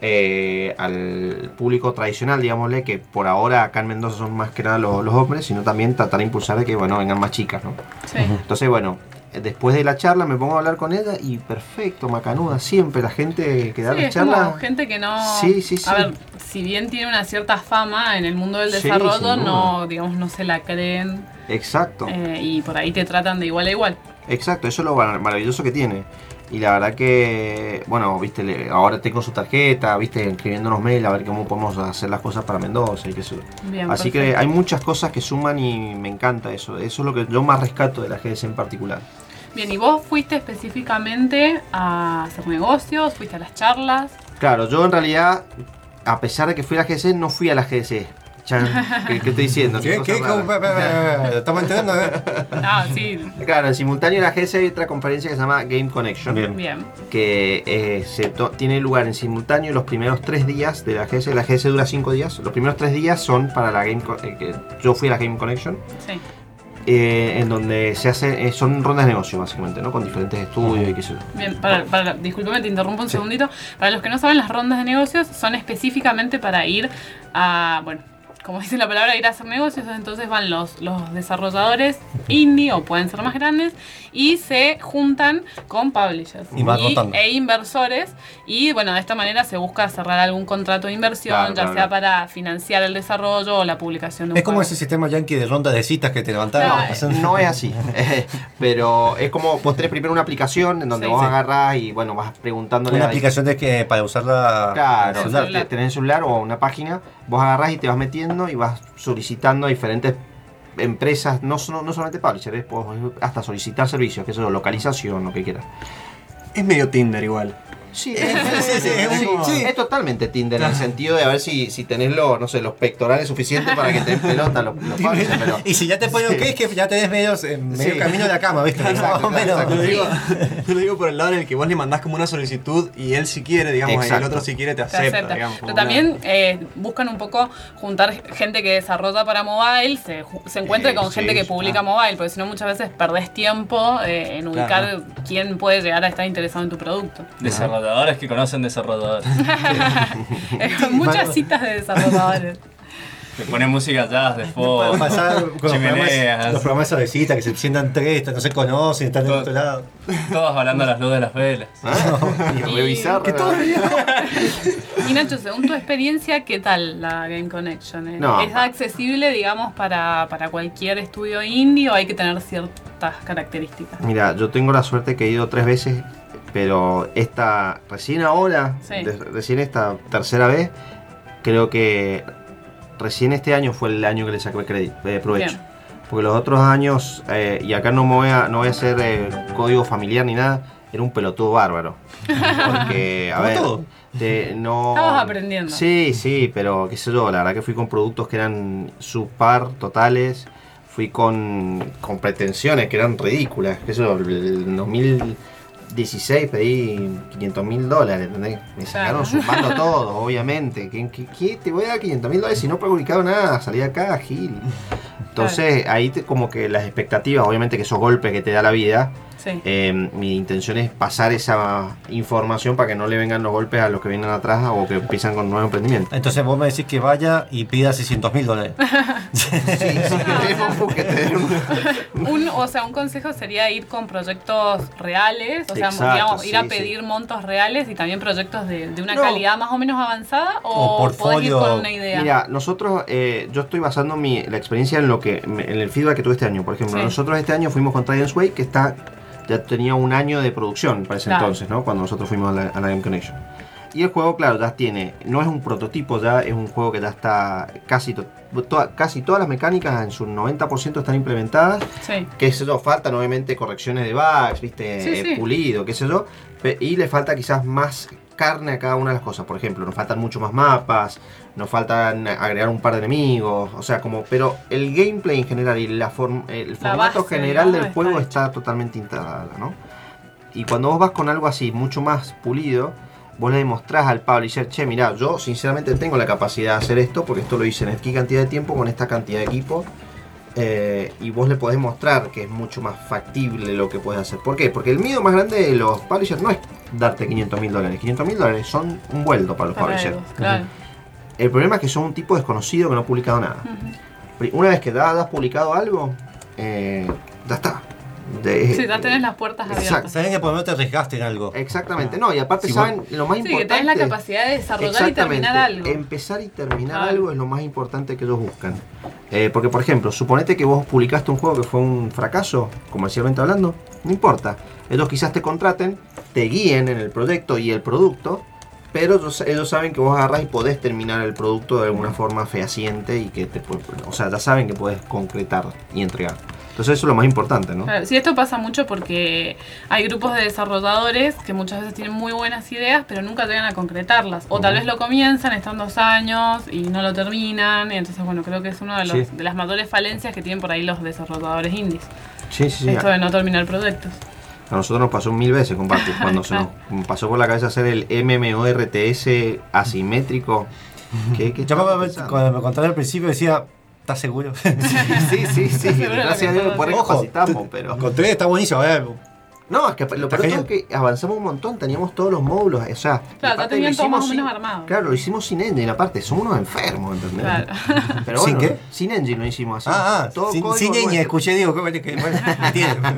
eh, al público tradicional, digámosle, que por ahora acá en Mendoza son más que nada los, los hombres, sino también tratar de impulsar de que bueno vengan más chicas, ¿no? Sí. Entonces, bueno, después de la charla me pongo a hablar con ella y perfecto, macanuda, siempre la gente que da Sí, la es como charla. gente que no. Sí, sí, sí. A ver, si bien tiene una cierta fama en el mundo del desarrollo, no, digamos, no se la creen Exacto, eh, y por ahí te tratan de igual a igual. exacto, eso es lo mar- maravilloso que tiene. Y la verdad que, bueno, viste, ahora tengo su tarjeta, viste, escribiéndonos mail a ver cómo podemos hacer las cosas para Mendoza y qué sé yo. Bien, Así que hay muchas cosas que suman y me encanta eso. Eso es lo que yo más rescato de la GDC en particular. Bien, ¿y vos fuiste específicamente a hacer negocios? ¿Fuiste a las charlas? Claro, yo en realidad, a pesar de que fui a la GDC, no fui a la GDC. Chan, ¿qué, qué estoy diciendo? ¿Qué? ¿Qué? Estamos entendiendo, ¿eh? Ah, sí, Claro, en simultáneo en la GDC hay otra conferencia que se llama Game Connection. Bien. bien. que eh, se tiene lugar en simultáneo los primeros tres días de la GS. La GS dura cinco días. Los primeros tres días son para la Game. Co- eh, que yo fui a la Game Connection, Sí. Eh, en donde se hace. eh, son rondas de negocio, básicamente, ¿no? Con diferentes estudios y qué sé yo. Bien, para, para, discúlpeme, te interrumpo un segundito. Para los que no saben, las rondas de negocios son específicamente para ir a, bueno, como dice la palabra, ir a hacer negocios, entonces van los, los desarrolladores indie o pueden ser más grandes y se juntan con publishers Y e inversores y bueno, de esta manera se busca cerrar algún contrato de inversión, Claro, ya claro, sea claro. para financiar el desarrollo o la publicación de un Es como juego. ese sistema yankee de ronda de citas que te levantaron. Claro. No es así, Eh, pero es como vos tenés primero una aplicación en donde Sí, vos sí. agarrás y bueno, vas preguntándole Una a- aplicación de que para usarla Claro, en el celular. celular. te- tenés el celular o una página, vos agarrás y te vas metiendo y vas solicitando a diferentes empresas, no, no solamente publishers, podés hasta solicitar servicios, que eso, localización, lo que quieras. Es medio Tinder igual. Sí, sí, sí, es sí, un- sí. es totalmente Tinder en el sentido de a ver si, si tenés los, no sé, los pectorales suficientes para que te den pelota los, los pero Y si ya te ponen Sí. ok, es que ya tenés medio, en medio Sí. camino de la cama, ¿viste? Exacto, Más o exacto, menos. Yo lo, digo, lo digo por el lado en el que vos le mandás como una solicitud y él si quiere, digamos, y el otro si quiere te acepta. acepta. digamos, Pero también eh, buscan un poco juntar gente que desarrolla para mobile, se, se encuentre Eh, con sí, gente que publica mobile, porque si no muchas veces perdés tiempo eh, en ubicar Claro. quién puede llegar a estar interesado en tu producto. Desarrolladores que conocen desarrolladores. Muchas citas de desarrolladores. Te ponen música jazz de fondo. Pasar con los programas, chimeneas. los programas de cita que se sientan tres, no se conocen, están del otro lado. Todos hablando a las luces de las velas. y revisar. Que todo Y Nacho, según tu experiencia, ¿qué tal la Game Connection? ¿Es- No. ¿Es accesible, digamos, para, para cualquier estudio indie o hay que tener ciertas características? Mira, yo tengo la suerte que he ido tres veces, pero esta, recién ahora, Sí. de- recién esta tercera vez, creo que recién este año fue el año que le saqué crédito, eh, provecho. Bien. Porque los otros años, eh, y acá no me voy a, no voy a hacer eh, código familiar ni nada, era un pelotudo bárbaro. Porque, a ver, todo. te- no... Estabas aprendiendo. Sí, sí, pero qué sé yo, la verdad que fui con productos que eran subpar totales, fui con, con pretensiones que eran ridículas, qué sé yo, el 2016 pedí 500 mil dólares, ¿entendés? Me sacaron sumando todo, obviamente. ¿Qué, qué, qué te voy a dar 500 mil dólares si no he publicado nada? Salí acá, Gil. Entonces ahí te- como que las expectativas, obviamente que esos golpes que te da la vida, Sí. eh, mi intención es pasar esa información para que no le vengan los golpes a los que vienen atrás o que empiezan con nuevo emprendimiento. Entonces vos me decís que vaya y pida 600 mil dólares. Sí, sí, queremos que te den un- Un, o sea, un consejo sería ir con proyectos reales, o sea, Exacto, digamos, ir a sí, pedir montos reales y también proyectos de, de una No. calidad más o menos avanzada o, O podés ir con una idea. Mira, nosotros, eh, yo estoy basando mi, la experiencia en lo que, en el feedback que tuve este año. Por ejemplo, Sí. nosotros este año fuimos con Trident Way, que está, ya tenía un año de producción para ese Claro. entonces, ¿no? Cuando nosotros fuimos a la, a la Game Connection. Y el juego, claro, ya tiene, no es un prototipo, ya es un juego que ya está casi, to- toda- casi todas las mecánicas en su 90% están implementadas. Sí. qué sé yo, faltan obviamente correcciones de bugs, viste, Sí, Eh, sí. pulido, qué sé yo, y le falta quizás más carne a cada una de las cosas. Por ejemplo, nos faltan mucho más mapas, nos faltan agregar un par de enemigos, o sea, como, pero el gameplay en general y la form- el formato base, general del Está juego hecho. está totalmente integrada, ¿no? Y cuando vos vas con algo así, mucho más pulido, vos le demostrás al publisher, che, mirá, yo sinceramente tengo la capacidad de hacer esto, porque esto lo hice en aquí cantidad de tiempo, con esta cantidad de equipo, eh, y vos le podés mostrar que es mucho más factible lo que puedes hacer. ¿Por qué? Porque el miedo más grande de los publishers no es darte 500 mil dólares. 500 mil dólares son un vuelto para los Para publishers. ellos, claro. El problema es que son un tipo desconocido que no ha publicado nada. Pri- Una vez que has publicado algo, eh, ya está. De- Sí, ya tenés las puertas Exacto. abiertas. Saben que por lo menos te arriesgaste en algo. Exactamente, no, y aparte Si saben lo más Sí, que importante. tenés la capacidad de desarrollar y terminar algo. Empezar y terminar Claro. algo es lo más importante que ellos buscan. Eh, porque, por ejemplo, suponete que vos publicaste un juego que fue un fracaso, comercialmente hablando, no importa. Ellos quizás te contraten, te guíen en el proyecto y el producto, pero ellos, ellos saben que vos agarrás y podés terminar el producto de alguna forma fehaciente y que te, o sea, ya saben que podés concretar y entregar. Entonces eso es lo más importante, ¿no? Claro, sí, esto pasa mucho porque hay grupos de desarrolladores que muchas veces tienen muy buenas ideas, pero nunca llegan a concretarlas. O tal vez lo comienzan, están dos años y no lo terminan. Y entonces, bueno, creo que es una de, los- Sí. de las mayores falencias que tienen por ahí los desarrolladores indies. Sí, sí, sí. Esto de no terminar proyectos. A nosotros nos pasó mil veces Bactus, cuando se nos pasó por la cabeza hacer el MMORTS asimétrico. ¿Qué, qué Yo cuando me contaron al principio decía, ¿estás seguro? Sí, sí, sí. Gracias a Dios Ojo, recapacitamos, pero. Con tres está buenísimo, eh. No, es que lo peor es que avanzamos un montón, teníamos todos los módulos, o sea, Claro, ya aparte tenían lo todo más o menos armado. Claro, lo hicimos sin engine, aparte, somos unos enfermos, ¿entendés? Claro. Pero ¿Sin qué? Sin engine lo hicimos así. Ah, ah, todo sin, sin nuestro. escuché, digo, que, bueno, entiendo.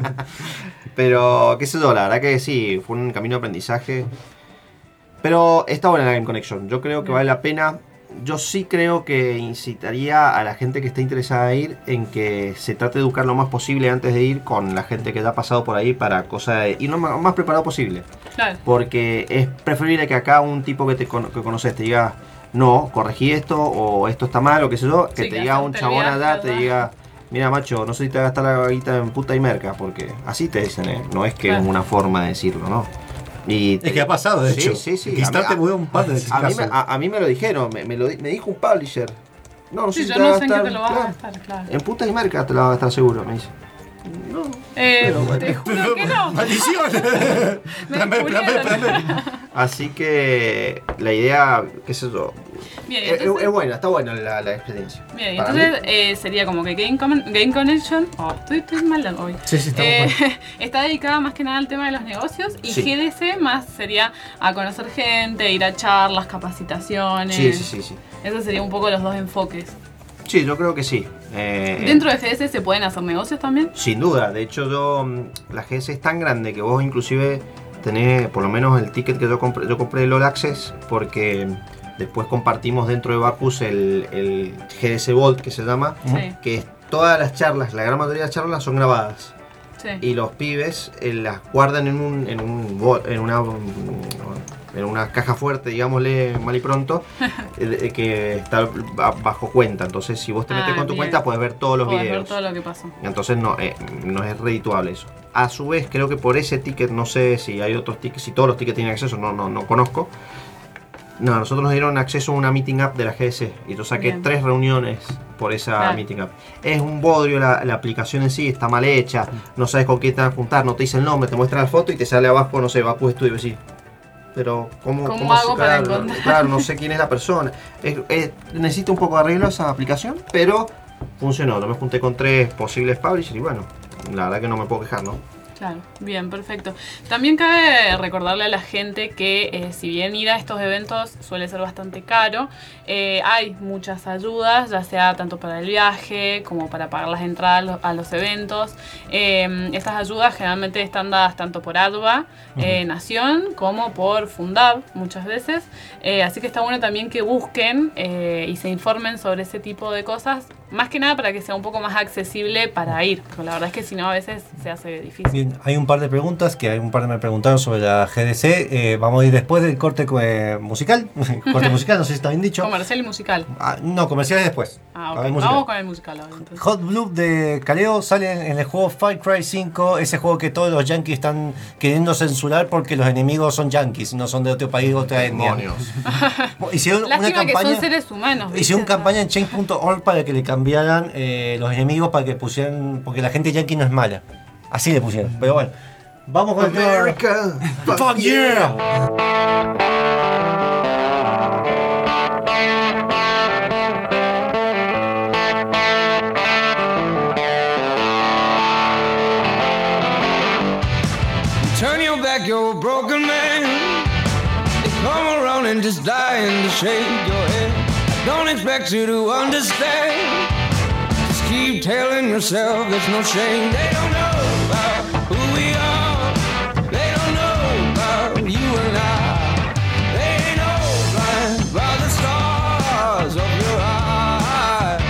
Pero, qué sé yo, la verdad que sí, fue un camino de aprendizaje. Pero está buena la Game Connection. Yo creo que vale la pena. Yo sí creo que incitaría a la gente que esté interesada en ir en que se trate de educar lo más posible antes de ir con la gente que ya ha pasado por ahí para cosa de ir lo más, preparado posible. Claro. Porque es preferible que acá un tipo que te que conoces te diga, no, corregí esto, o esto está mal, o qué sé yo, que Sí, te que diga un chabón allá, te diga, mira macho, no sé si te vas a gastar la guita en puta y merca, porque así te dicen, ¿eh? no es que Claro. es una forma de decirlo, ¿no? Y Es que ha pasado, de Sí, hecho. Sí, sí. A mí- hubo un par de a, a mí, a, a mí me lo dijeron, me, me lo, di- me dijo un publisher. No, no sé Sí, si yo te no a sé en qué te lo vas a claro, gastar, claro. En puta y merca te lo vas a gastar seguro, me dice. Eh, te juro que no. ¡Maldición! Me Plan B, plan B, plan B. Así que la idea, qué sé yo, Bien, es, entonces- es buena, está buena la, la experiencia. Bien, entonces eh, sería como que Game, Con- Game Connection, oh, estoy, estoy mal hoy, Sí, sí, estamos Eh, mal. está dedicada más que nada al tema de los negocios y Sí. GDC más sería a conocer gente, ir a charlas, capacitaciones. Sí, sí, sí, sí. Esos serían un poco los dos enfoques. Sí, yo creo que sí. Eh, ¿Dentro de GDC se pueden hacer negocios también? Sin duda, de hecho yo, la GS es tan grande que vos inclusive tenés, por lo menos el ticket que yo compré, yo compré el All Access porque después compartimos dentro de Bacus el, el GS Vault que se llama, Sí. que todas las charlas, la gran mayoría de las charlas son grabadas. Sí. Y los pibes eh, las guardan en un, en un en una en una caja fuerte, digámosle mal y pronto, eh, que está ba- bajo cuenta. Entonces, si vos te metes Ah, con tu bien. cuenta, puedes ver todos los Podés videos. ver todo lo que pasó. Entonces no, eh, no es redituable eso. A su vez, creo que por ese ticket, no sé si hay otros tickets, si todos los tickets tienen acceso, no, no, no conozco. No, nosotros nos dieron acceso a una meeting app de la GS y yo saqué Bien. tres reuniones por esa Claro. meeting app. Es un bodrio la, la aplicación en sí, está mal hecha, no sabes con quién te vas a juntar, no te dice el nombre, te muestra la foto y te sale abajo, no sé, Baku Studio, sí. Pero, ¿cómo, ¿Cómo cómo hago se- para claro, encontrar? Claro, no sé quién es la persona. Es- es- necesita un poco de arreglo esa aplicación, pero funcionó. Yo me junté con tres posibles publishers y bueno, la verdad que no me puedo quejar, ¿no? Claro, bien, perfecto. También cabe recordarle a la gente que eh, si bien ir a estos eventos suele ser bastante caro, eh, hay muchas ayudas, ya sea tanto para el viaje como para pagar las entradas a los, eventos. Eh, estas ayudas generalmente están dadas tanto por ADVA, eh, Nación, como por Fundab muchas veces. Así que está bueno también que busquen y se informen sobre ese tipo de cosas, más que nada para que sea un poco más accesible para ir, porque la verdad es que si no a veces se hace difícil. Bien, hay un par de preguntas que hay un par de me preguntaron sobre la GDC. Eh, vamos a ir después del corte eh, musical. corte musical, no sé si está bien dicho. Comercial y musical. Ah, no, comerciales después. Ah, ok. Vamos con el musical ahora. entonces. Hot Blue de Caleo sale en el juego Far Cry 5, ese juego que todos los yankees están queriendo censurar porque los enemigos son yankees, no son de otro país, otra etnia. Demonios. Hicieron una Lástima que campaña, son seres humanos. hicieron campaña en change.org para que le cambiaran eh, los enemigos para que pusieran, porque la gente yankee no es mala. Así le pusieron, pero bueno. Vamos con el tema- America, Fuck yeah! You're a broken man. Come around and just dying to shake your head. Don't expect you to understand. Just keep telling yourself there's no shame. They don't know about who we are. They don't know about you and I. They blind by the stars of your eyes.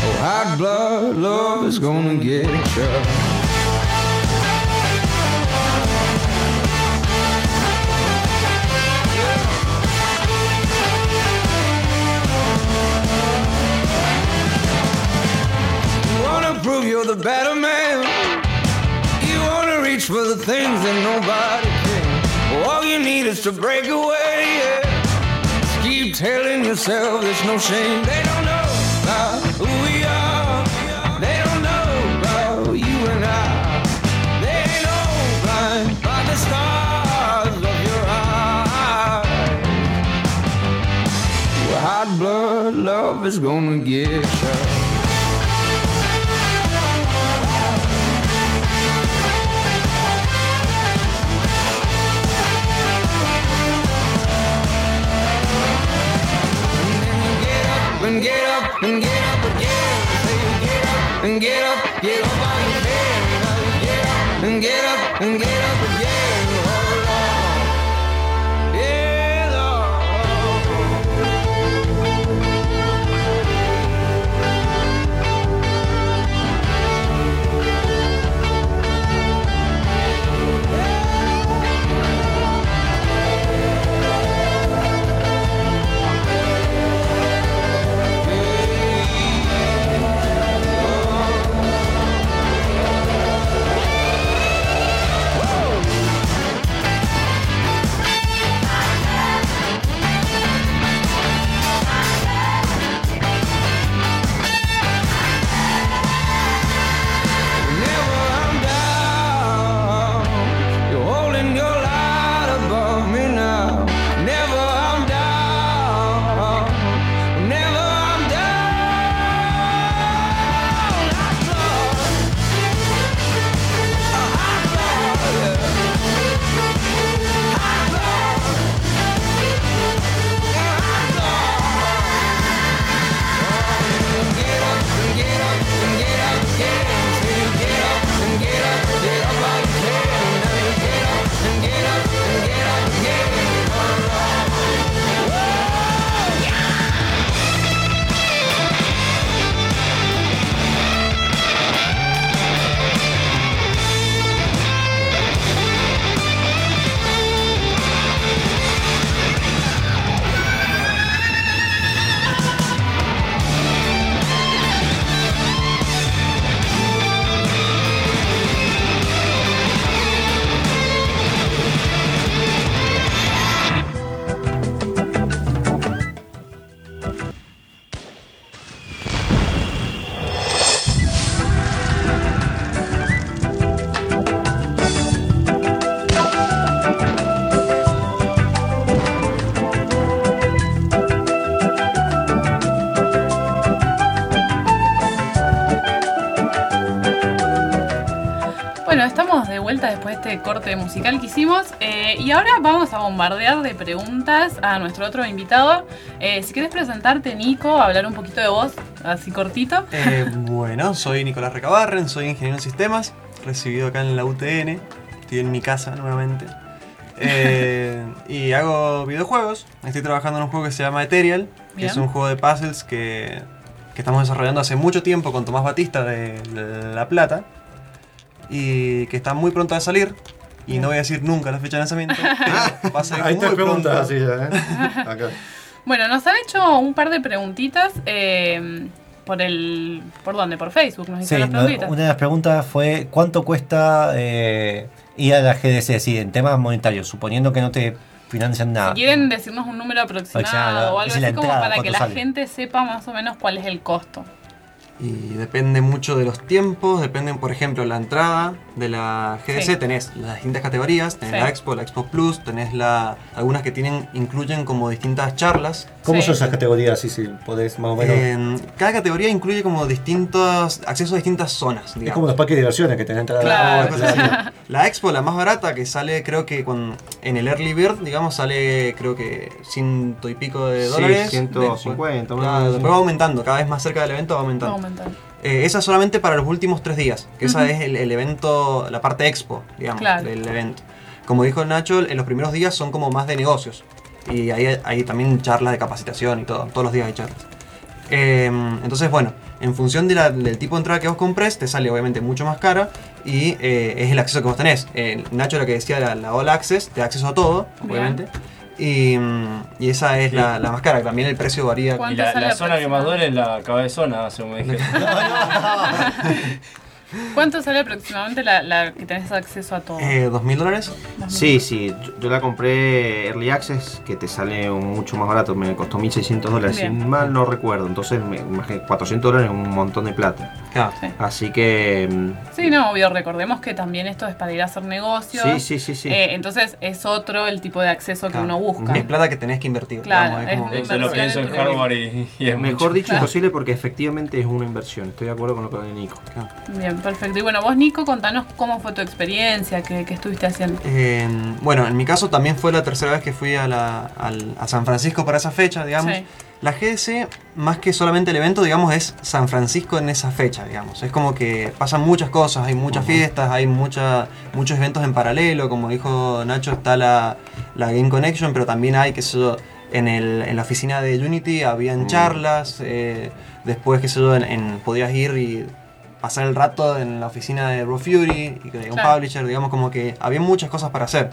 Oh, hot blood love is gonna get. You prove you're the better man. You wanna reach for the things that nobody can. All you need is to break away. Yeah. Keep telling yourself there's no shame. They don't know about who we are. They don't know about you and I. They no blind by the stars of your eyes. Hot blood love is gonna get you. and get up and get up again. Get up and get up. Después de este corte musical que hicimos eh, y ahora vamos a bombardear de preguntas a nuestro otro invitado. Eh, si quieres presentarte, Nico, hablar un poquito de vos, así cortito. Eh, bueno, soy Nicolás Recabarren, soy ingeniero en sistemas, recibido acá en la UTN, estoy en mi casa nuevamente. Y hago videojuegos, estoy trabajando en un juego que se llama Ethereal, que Bien. es un juego de puzzles que, que estamos desarrollando hace mucho tiempo con Tomás Batista de La Plata y que está muy pronto a salir. Y no voy a decir nunca la fecha de lanzamiento, pero va a salir Ahí muy te preguntas así ya, ¿eh? Acá. Bueno, nos han hecho un par de preguntitas eh, por el... ¿Por dónde? Por Facebook, nos Sí, hicieron las no, preguntitas. una de las preguntas fue ¿cuánto cuesta eh, ir a la GDC? Sí, en temas monetarios, suponiendo que no te financian nada. Si quieren decirnos un número aproximado Aproximado, o algo así como para que ¿cuánto la sale? gente sepa más o menos cuál es el costo. Y depende mucho de los tiempos, dependen, por ejemplo, la entrada de la GDC, Sí. tenés las distintas categorías, tenés Sí. la Expo, la Expo Plus, tenés la, algunas que tienen, incluyen como distintas charlas. ¿Cómo Sí. son esas categorías? Si sí, podés más o menos. En cada categoría incluye como distintos, acceso a distintas zonas, es digamos. como los parques de diversiones que tenés entrada Claro. Cosa así. La Expo, la más barata, que sale creo que con, en el Early Bird, digamos, sale creo que ciento y pico de Sí, dólares. 150, Después, claro, después va aumentando, cada vez más cerca del evento va Va aumentando. Aumentando. Eh, esa solamente para los últimos tres días, que esa es el, el evento, la parte expo, digamos, Claro. del evento. Como dijo Nacho, en los primeros días son como más de negocios. Y ahí hay también charlas de capacitación y todo, todos los días hay charlas. Eh, entonces, bueno, en función de la- del tipo de entrada que vos compres, te sale obviamente mucho más cara y eh, es el acceso que vos tenés. Eh, Nacho lo que decía, la, la All Access, te da acceso a todo, Bien. Y, y esa es la, la más cara, también el precio varía. Y ¿Cuánto la, zona que más duele es la cabezona, según me dijeron. ¿Cuánto sale aproximadamente la, la que tenés acceso a todo? Eh, ¿Dos mil dólares? Sí, sí, yo, yo la compré Early Access, que te sale mucho más barato, me costó 1600 dólares, si mal no recuerdo, entonces me, imagino, 400 dólares es un montón de plata. Claro. Sí. Así que... mm, Sí, no, obvio, recordemos que también esto es para ir a hacer negocios. Sí, sí, sí, sí. Eh, entonces es otro el tipo de acceso que uno busca. Es plata que tenés que invertir. Claro, digamos, es como- Se lo pienso en hardware y, y es Mejor mucho. dicho Claro. imposible porque efectivamente es una inversión, estoy de acuerdo con lo que dice Nico. Bien. perfecto. Y bueno, vos, Nico, contanos cómo fue tu experiencia, qué, qué estuviste haciendo. Eh, bueno, en mi caso también fue la tercera vez que fui a, la- a San Francisco para esa fecha, digamos. Sí. La GS, más que solamente el evento, digamos, es San Francisco en esa fecha, digamos. Es como que pasan muchas cosas, hay muchas fiestas, hay mucha, muchos eventos en paralelo, como dijo Nacho, está la, la Game Connection, pero también hay, que sé yo, en, el, en la oficina de Unity habían charlas, eh, después, que sé yo, en, en- podías ir y pasar el rato en la oficina de Raw Fury, y un Claro. publisher, digamos, como que había muchas cosas para hacer.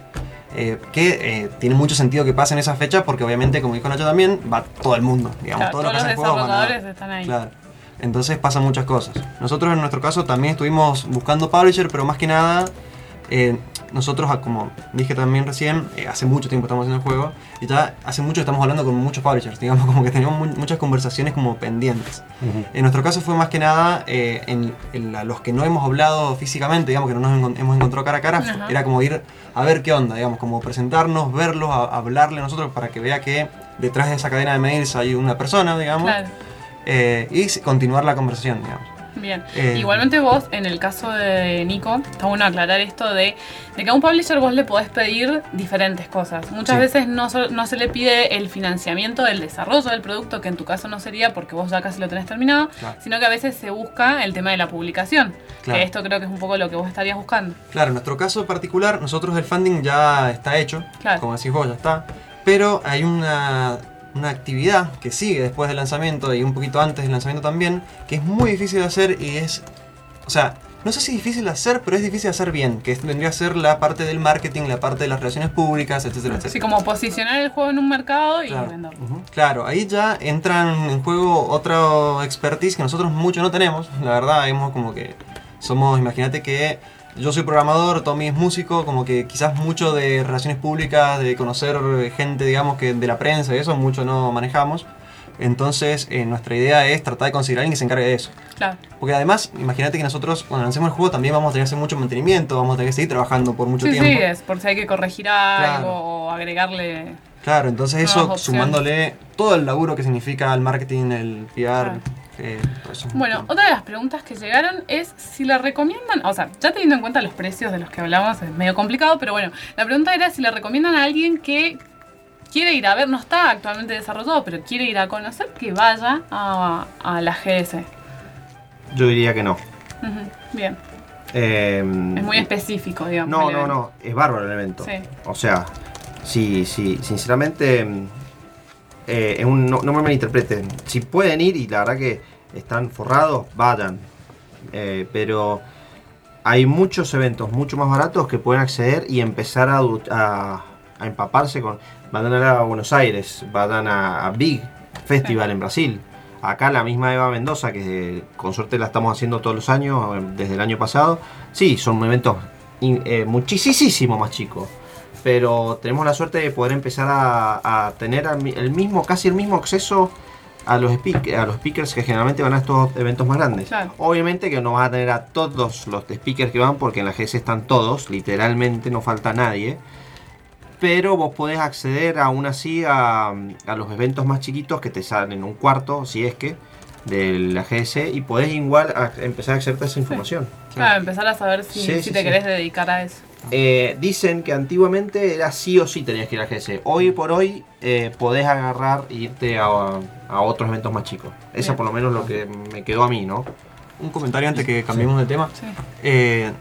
eh, que eh, tiene mucho sentido que pase en esa fecha porque obviamente, como dijo Nacho también, va todo el mundo, digamos, Claro, todo lo todos que los desarrolladores están ahí. Claro. Entonces pasan muchas cosas. Nosotros en nuestro caso también estuvimos buscando publisher, pero más que nada, eh, nosotros, como dije también recién, eh, hace mucho tiempo estamos haciendo el juego y ya hace mucho estamos hablando con muchos publishers, digamos, como que tenemos mu- muchas conversaciones como pendientes. En nuestro caso fue más que nada eh, en, en la- los que no hemos hablado físicamente, digamos que no nos hemos encontrado cara a cara, era como ir a ver qué onda, digamos, como presentarnos, verlos, a- hablarle a nosotros para que vea que detrás de esa cadena de mails hay una persona, digamos, Claro. eh, y continuar la conversación, digamos. Bien. Eh, Igualmente vos, en el caso de Nico, está bueno aclarar esto de, de que a un publisher vos le podés pedir diferentes cosas. Muchas Sí. veces no, no se le pide el financiamiento del desarrollo del producto, que en tu caso no sería porque vos ya casi lo tenés terminado, Claro. sino que a veces se busca el tema de la publicación. Claro. Que esto creo que es un poco lo que vos estarías buscando. Claro, en nuestro caso particular, nosotros el funding ya está hecho, Claro. como decís vos, ya está, pero hay una, una actividad que sigue después del lanzamiento y un poquito antes del lanzamiento también, que es muy difícil de hacer y es, o sea, no sé si difícil de hacer, pero es difícil de hacer bien, que es- vendría a ser la parte del marketing, la parte de las relaciones públicas, etcétera, etcétera. Así como posicionar el juego en un mercado y Claro. venderlo. Claro, ahí ya entran en juego otra expertise que nosotros mucho no tenemos. La verdad, hemos como que somos, imagínate que yo soy programador, Tommy es músico, como que quizás mucho de relaciones públicas, de conocer gente, digamos, que de la prensa y eso, mucho no manejamos. Entonces, eh, nuestra idea es tratar de conseguir a alguien que se encargue de eso. Claro. Porque además, imagínate que nosotros, cuando lancemos el juego, también vamos a tener que hacer mucho mantenimiento, vamos a tener que seguir trabajando por mucho Sí, tiempo. sí, es por si hay que corregir algo Claro. o agregarle. Claro, entonces eso opciones. sumándole todo el laburo que significa el marketing, el PR, eh, eso. Bueno, otra de las preguntas que llegaron es si le recomiendan, o sea, ya teniendo en cuenta los precios de los que hablamos, es medio complicado, pero bueno, la pregunta era si le recomiendan a alguien que quiere ir a ver, no está actualmente desarrollado, pero quiere ir a conocer, que vaya a, a la GS. Yo diría que no. Bien, Eh, es muy específico, digamos. No, no, evento. no, es bárbaro el evento. Sí. O sea, sí, sí, sinceramente, mm, eh, un- no, no me malinterpreten. Si pueden ir y la verdad que están forrados, vayan. Eh, pero hay muchos eventos mucho más baratos que pueden acceder y empezar a, du- a- a empaparse con. Van a Buenos Aires, van a, a Big Festival en Brasil. Acá la misma Eva Mendoza, que con suerte la estamos haciendo todos los años, desde el año pasado. Sí, son eventos in- eh, muchísimo más chicos. Pero tenemos la suerte de poder empezar a, a tener el mismo, casi el mismo acceso a los, speak- a los speakers que generalmente van a estos eventos más grandes. Claro. Obviamente que no vas a tener a todos los speakers que van, porque en la GS están todos, literalmente no falta nadie. Pero vos podés acceder aún así a, a los eventos más chiquitos que te salen un cuarto, si es que, de la GS y podés igual a- empezar a acceder a esa información. Claro, empezar a saber si, Sí, si sí, te sí. querés dedicar a eso. Eh, dicen que antiguamente era sí o sí tenías que ir a GS. Hoy por hoy eh, podés agarrar e irte a, a otros eventos más chicos. Esa Bien. por lo menos lo que me quedó a mí, ¿no? Un comentario antes que cambiemos de tema. Sí. Eh,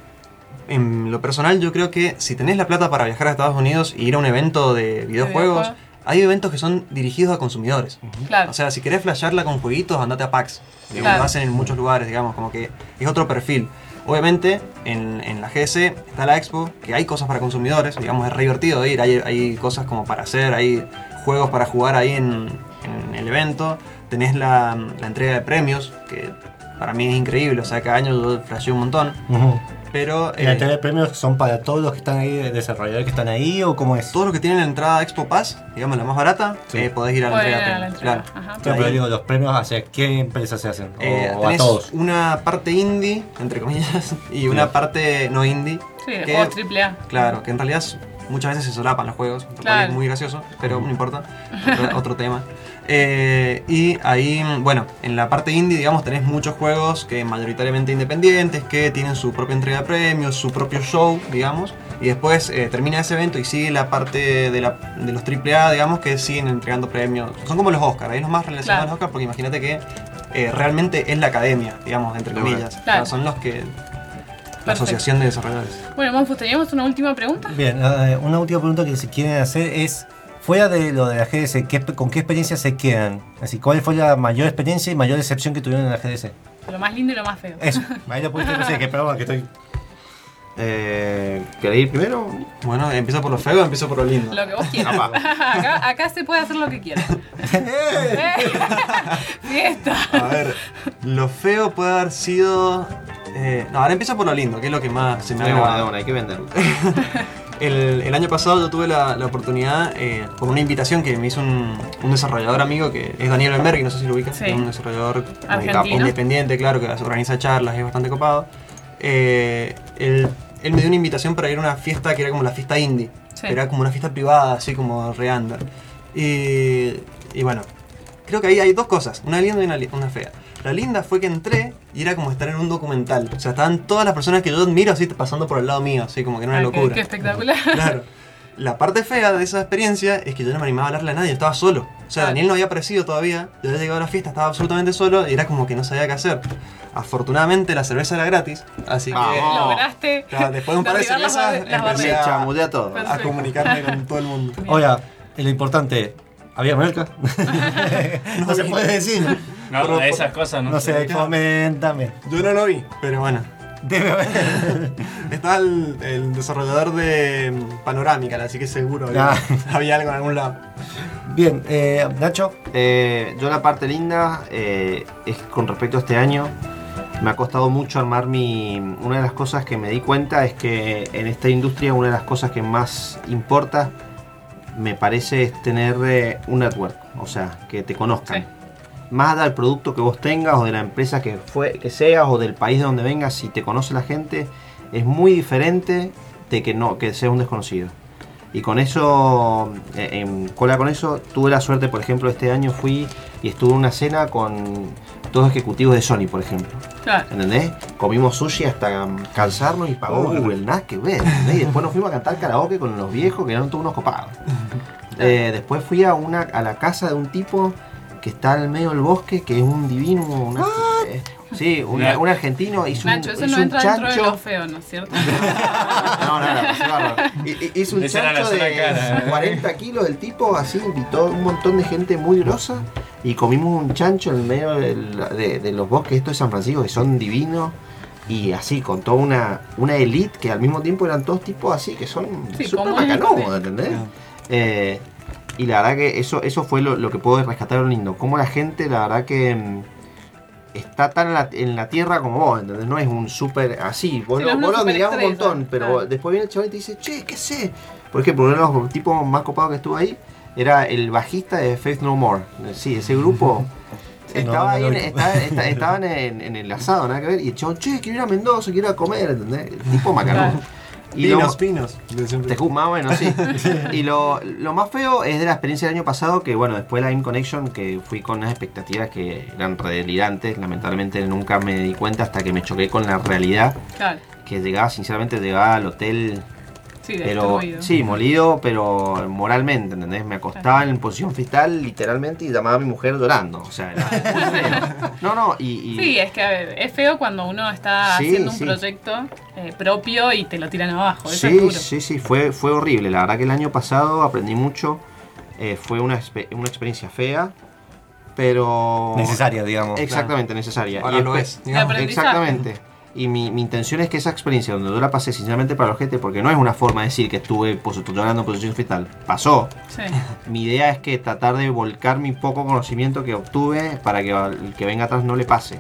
en lo personal, yo creo que si tenés la plata para viajar a Estados Unidos y ir a un evento de videojuegos, videojuegos. hay eventos que son dirigidos a consumidores. Claro. O sea, si querés flashearla con jueguitos, andate a PAX. Claro. lo hacen en muchos lugares, digamos, como que es otro perfil. Obviamente, en, en la GS está la Expo, que hay cosas para consumidores, digamos, es re divertido ir, hay, hay cosas como para hacer, hay juegos para jugar ahí en, el evento. Tenés la, la entrega de premios, que para mí es increíble, o sea, cada año yo flasheo un montón. Pero ¿Y la eh, entrega de premios son para todos los que están ahí, desarrolladores que están ahí o cómo es? todos los que tienen la entrada Expo Pass, digamos la más barata, Sí. eh, podés ir a la Pueden entrega a la entrega, Claro. ajá. Pero digo, los premios hacia qué empresas se hacen? O, Eh, o a todos. una parte indie, entre comillas, y una parte no indie. Sí, de que- juegos triple A. Claro, que en realidad muchas veces se solapan los juegos, Claro. es muy gracioso, pero no importa, otro, otro tema. Eh, y ahí, bueno, en la parte indie, digamos, tenés muchos juegos que mayoritariamente independientes, que tienen su propia entrega de premios, su propio show, digamos, y después eh, termina ese evento y sigue la parte de, la, de los AAA, digamos, que siguen entregando premios. Son como los Oscars, ahí los más relacionados Claro. a los Oscars, porque imagínate que eh, realmente es la academia, digamos, entre Claro. comillas. O sea, Claro. son los que... La asociación de desarrolladores. Bueno, Monfus, teníamos una última pregunta. Bien, eh, una última pregunta que se quieren hacer es, fuera de lo de la GDC, ¿qué, ¿con qué experiencia se quedan? Así, ¿cuál fue la mayor experiencia y mayor decepción que tuvieron en la GDC? Lo más lindo y lo más feo. Eso, ahí lo pudiste, que perdón, que estoy... Eh, ¿Querés ir primero? Bueno, empiezo por lo feo, empiezo por lo lindo. Lo que vos quieras. acá, acá se puede hacer lo que quieras. Fiesta. A ver, lo feo puede haber sido. eh, no, ahora empiezo por lo lindo, que es lo que más se me ha de una, hay que venderlo. El, el año pasado yo tuve la, la oportunidad, eh, por una invitación que me hizo un, un desarrollador amigo que es Daniel Benberg, no sé si lo ubican, Sí. es un desarrollador Argentino. independiente, claro, que organiza charlas, es bastante copado. Eh, él, él me dio una invitación para ir a una fiesta que era como la fiesta indie, Sí. era como una fiesta privada, así como re under. Y, y bueno, creo que ahí hay dos cosas, una linda y una, una fea. La linda fue que entré y era como estar en un documental. O sea, estaban todas las personas que yo admiro así pasando por el lado mío, así como que era una Ah, qué- locura. Qué, espectacular. Claro. La parte fea de esa experiencia es que yo no me animaba a hablarle a nadie, estaba solo. O sea, Ah. Daniel no había aparecido todavía, yo había llegado a la fiesta, estaba absolutamente solo y era como que no sabía qué hacer. Afortunadamente la cerveza era gratis, así que Vamos. Lograste. claro, después de un par de cervezas empecé a, Chamudea todo. a comunicarme con todo el mundo. Oiga, lo importante, ¿había merca? no se puede decir. No, Por- de esas cosas no, No sé. sé, coméntame. Yo no lo vi, pero bueno. Debe haber. Estaba el, el desarrollador de mm, Panorámica, así que seguro había, Ah. había algo en algún lado. Bien, eh, Nacho, Eh, yo la parte linda eh, es con respecto a este año. Me ha costado mucho armar mi... Una de las cosas que me di cuenta es que en esta industria una de las cosas que más importa me parece es tener eh, un network, o sea, que te conozcan. Sí. Más del producto que vos tengas o de la empresa que, fue, que seas o del país de donde vengas, si te conoce la gente, es muy diferente de que no que sea un desconocido. Y con eso, eh, en cola con eso, tuve la suerte, por ejemplo, este año fui y estuve en una cena con dos ejecutivos de Sony, por ejemplo. Claro. ¿Entendés? Comimos sushi hasta cansarnos y pagó Google, nada que ver. ¿entendés? Y después nos fuimos a cantar karaoke con los viejos que eran todos unos copados. Eh, después fui a una a la casa de un tipo que está en el medio del bosque, que es un divino. una- eh, sí, un, Nah. un argentino hizo Nacho, un, eso hizo no un entra dentro de lo feo, ¿no es cierto? No, no, no, i- Hizo un chancho de cara, ¿eh? 40 kilos el tipo, así invitó a un montón de gente muy grosa y comimos un chancho en el medio del- de, de los bosques estos de San Francisco que son divinos y así con toda una, una elite que al mismo tiempo eran todos tipos así que son Sí, súper macanudos. ¿entendés? Eh, y la verdad que eso, eso fue lo, lo que puedo rescatar lo lindo. Como la gente, la verdad que mm, está tan en la, en la tierra como vos, ¿entendés? No es un súper así. Vos Sí, lo, vos una lo admirás un montón, pero claro. después viene el chaval y te dice, che, ¿qué sé? Por ejemplo, uno de los tipos más copados que estuvo ahí era el bajista de Faith No More. Sí, ese grupo. Sí, no, estaba no ahí, lo estaba- estaban en, en el asado, nada que ver. Y el chabón, che, quiero ir a Mendoza, quiero ir a comer, ¿entendés? El tipo macanudo. Y lo- Pinos, pinos. de siempre. te más bueno, sí. y lo, lo más feo es de la experiencia del año pasado, que bueno, después de la In Connection, que fui con unas expectativas que eran redelirantes, lamentablemente nunca me di cuenta hasta que me choqué con la realidad, Claro. que llegaba, sinceramente, llegaba al hotel, Sí, pero sí, molido, pero moralmente, ¿entendés? Me acostaba en posición fetal, literalmente, y llamaba a mi mujer llorando, o sea, era muy feo. No, no, y... y- Sí, es que a ver, es feo cuando uno está Sí, haciendo un sí. proyecto eh, propio y te lo tiran abajo. Eso es Sí, duro. sí, sí, fue, fue horrible. La verdad que el año pasado aprendí mucho. eh, fue una, una experiencia fea, pero... necesaria, digamos. Exactamente, necesaria. Ahora Y lo es, digamos. Exactamente. Y mi, mi intención es que esa experiencia, donde yo la pasé sinceramente para los gente, porque no es una forma de decir que estuve pues, llorando en posición fetal, pasó. Sí. Mi idea es que tratar de volcar mi poco conocimiento que obtuve para que al que venga atrás no le pase.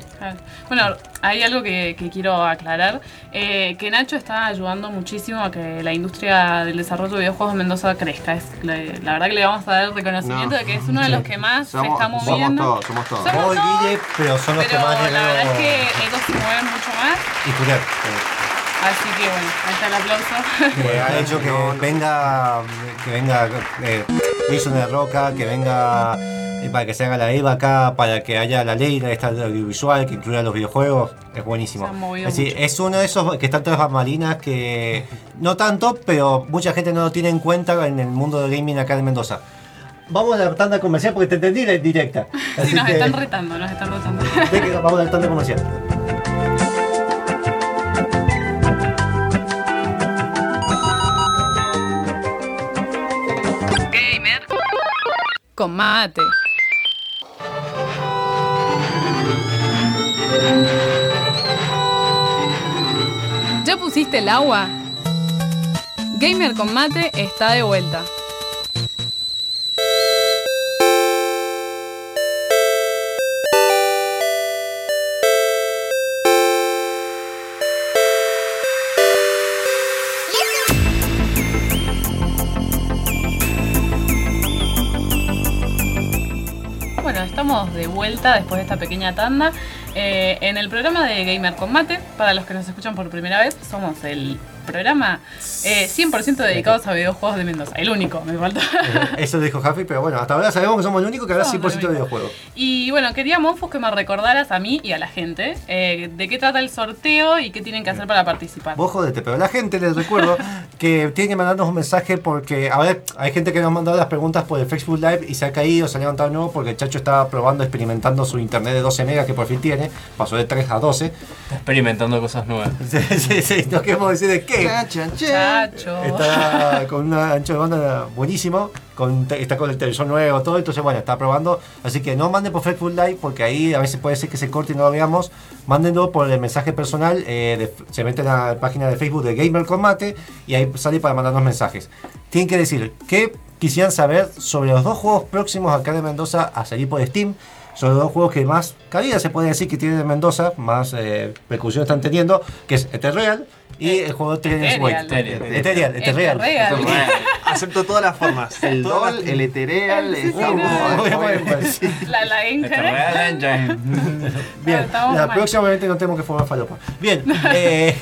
Bueno, hay algo que, que quiero aclarar, eh, que Nacho está ayudando muchísimo a que la industria del desarrollo de videojuegos en Mendoza crezca. Es, la, la verdad que le vamos a dar el reconocimiento No. de que es uno de los que más se Somos, está somos moviendo. todos, somos todos. Somos Vos y todos, Guille, pero son los pero que más la verdad es que ellos se mueven mucho más. Y Julián. Así que bueno, ahí está el aplauso. que ha hecho que venga que venga eh, Wilson de Roca, que venga eh, para que se haga la EVA acá, para que haya la ley de esta audiovisual que incluya los videojuegos, es buenísimo. Es, decir, mucho. es uno de esos que están todas bambalinas que no tanto, pero mucha gente no lo tiene en cuenta en el mundo del gaming acá en Mendoza. Vamos a la tanda comercial porque te entendí la directa. Sí, nos que- están retando, nos están retando. vamos a la tanda comercial. Gamer. Con mate. ¿Ya pusiste el agua? Gamer con mate está de vuelta. Bueno, estamos de vuelta después de esta pequeña tanda eh, en el programa de Gamer con Mate. Para los que nos escuchan por primera vez, somos el programa eh, 100% dedicados a videojuegos de Mendoza. El único, me falta. Eso dijo Jaffi, pero bueno, hasta ahora sabemos que somos el único que habla Somos 100% el de videojuegos. Y bueno, quería, Monfus, que me recordaras a mí y a la gente eh, de qué trata el sorteo y qué tienen que hacer para participar. Vos jodete, pero la gente les recuerdo que tienen que mandarnos un mensaje porque, a ver, hay gente que nos ha mandado las preguntas por el Facebook Live y se ha caído, se ha levantado nuevo porque el Chacho estaba probando, experimentando su internet de 12 megas que por fin tiene, pasó de 3 a 12. Está experimentando cosas nuevas. Sí, sí, sí, no queremos decir de qué. Chacho. Está con un ancho de banda buenísimo, con, está con el televisor nuevo, todo, entonces bueno, está probando. Así que no manden por Facebook Live porque ahí a veces puede ser que se corte y no lo veamos. Mándenlo por el mensaje personal, eh, de- se meten a la página de Facebook de Gamer Combate y ahí sale para mandarnos mensajes. Tienen que decir qué quisieran saber sobre los dos juegos próximos acá de Mendoza a salir por Steam. Son los dos juegos que más cabida se puede decir que tiene de Mendoza, más eh, percusión están teniendo, que es Eterreal y el juego Teenage Ethereal. Wake. Ethereal, Ethereal. Ethereal. Acepto todas las formas. El DOL, el Ethereal, el. La, la Inca, ¿eh? Engine. Bien, la mal. próxima obviamente no tenemos que formar falopa. Bien, eh,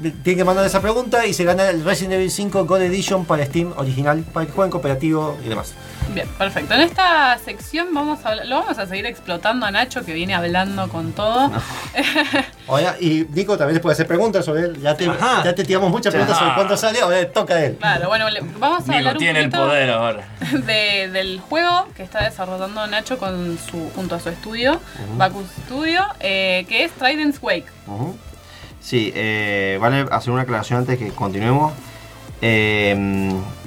tienen que mandar esa pregunta y se gana el Resident Evil 5 Gold Edition para Steam original, para que jueguen cooperativo y demás. Bien, perfecto. En esta sección vamos a hablar- lo vamos a seguir explotando a Nacho, que viene hablando con todo. Ahora, y Nico también les puede hacer preguntas sobre él. Ya te, ya te tiramos muchas preguntas sobre cuánto sale, ahora le toca a él. Claro, bueno, le- vamos a Nico hablar un tiene el poder ahora. de- del juego que está desarrollando Nacho con su, junto a su estudio, Bacchus Studio, eh, que es Trident's Wake. Sí, eh, vale hacer una aclaración antes que continuemos. Eh,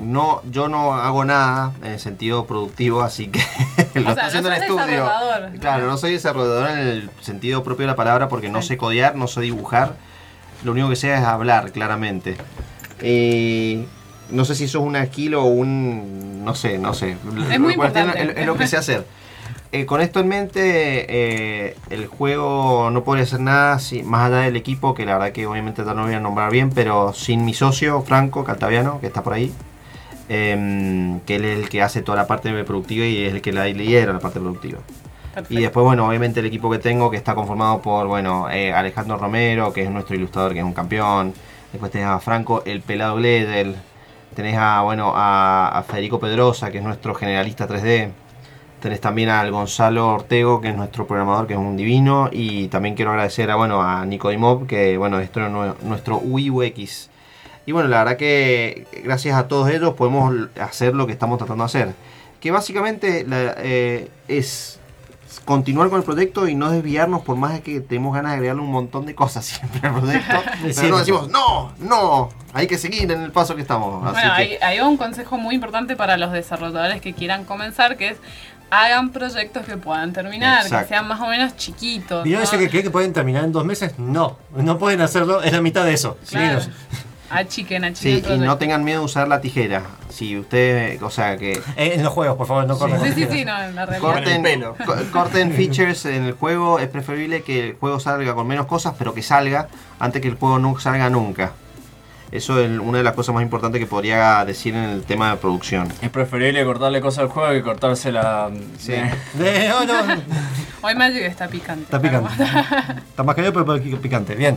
no, yo no hago nada en el sentido productivo, así que lo O está sea, haciendo no en sos estudio. Claro, no soy desarrollador en el sentido propio de la palabra porque no Sí. sé codear, no sé dibujar. Lo único que sé es hablar, claramente. Eh, no sé si eso es una skill o un. No sé, no sé. Es muy importante. Es, es lo que sé hacer. Eh, con esto en mente, eh, el juego no podría hacer nada si, más allá del equipo, que la verdad que obviamente no lo voy a nombrar bien, pero sin mi socio, Franco Caltaviano, que está por ahí, em, que él es el que hace toda la parte productiva y es el que la lidera la parte productiva. Perfecto. Y después, bueno, obviamente el equipo que tengo, que está conformado por, bueno, eh, Alejandro Romero, que es nuestro ilustrador, que es un campeón. Después tenés a Franco, el pelado Gledel. Tenés a, bueno, a, a Federico Pedrosa, que es nuestro generalista 3D. Tenés también al Gonzalo Ortego, que es nuestro programador, que es un divino. Y también quiero agradecer a, bueno, a Nico Dimov, que, bueno, esto es nue- nuestro UX. Y bueno, la verdad que gracias a todos ellos podemos hacer lo que estamos tratando de hacer. Que básicamente la- eh, es continuar con el proyecto y no desviarnos por más de que tenemos ganas de agregarle un montón de cosas siempre al proyecto. pero Siempre. no decimos, no, no, hay que seguir en el paso que estamos. Así Bueno, que, hay, hay un consejo muy importante para los desarrolladores que quieran comenzar, que es hagan proyectos que puedan terminar, que sean más o menos chiquitos. ¿Vieron ¿no? ese que cree que pueden terminar en dos meses? No, no pueden hacerlo, es la mitad de eso. Claro. Achiquen, achiquen sí, y no tengan miedo de usar la tijera. Si usted, o sea, que Eh, en los juegos, por favor, no corran. Sí, sí, sí, no, en la realidad. corten, pelo. co- corten features en el juego. Es preferible que el juego salga con menos cosas, pero que salga antes que el juego no salga nunca. Eso es una de las cosas más importantes que podría decir en el tema de producción. Es preferible cortarle cosas al juego que cortársela. Sí. eh, Eh, no, no, Hoy Magic está picante. Está picante. Está más caliente, pero picante. Bien.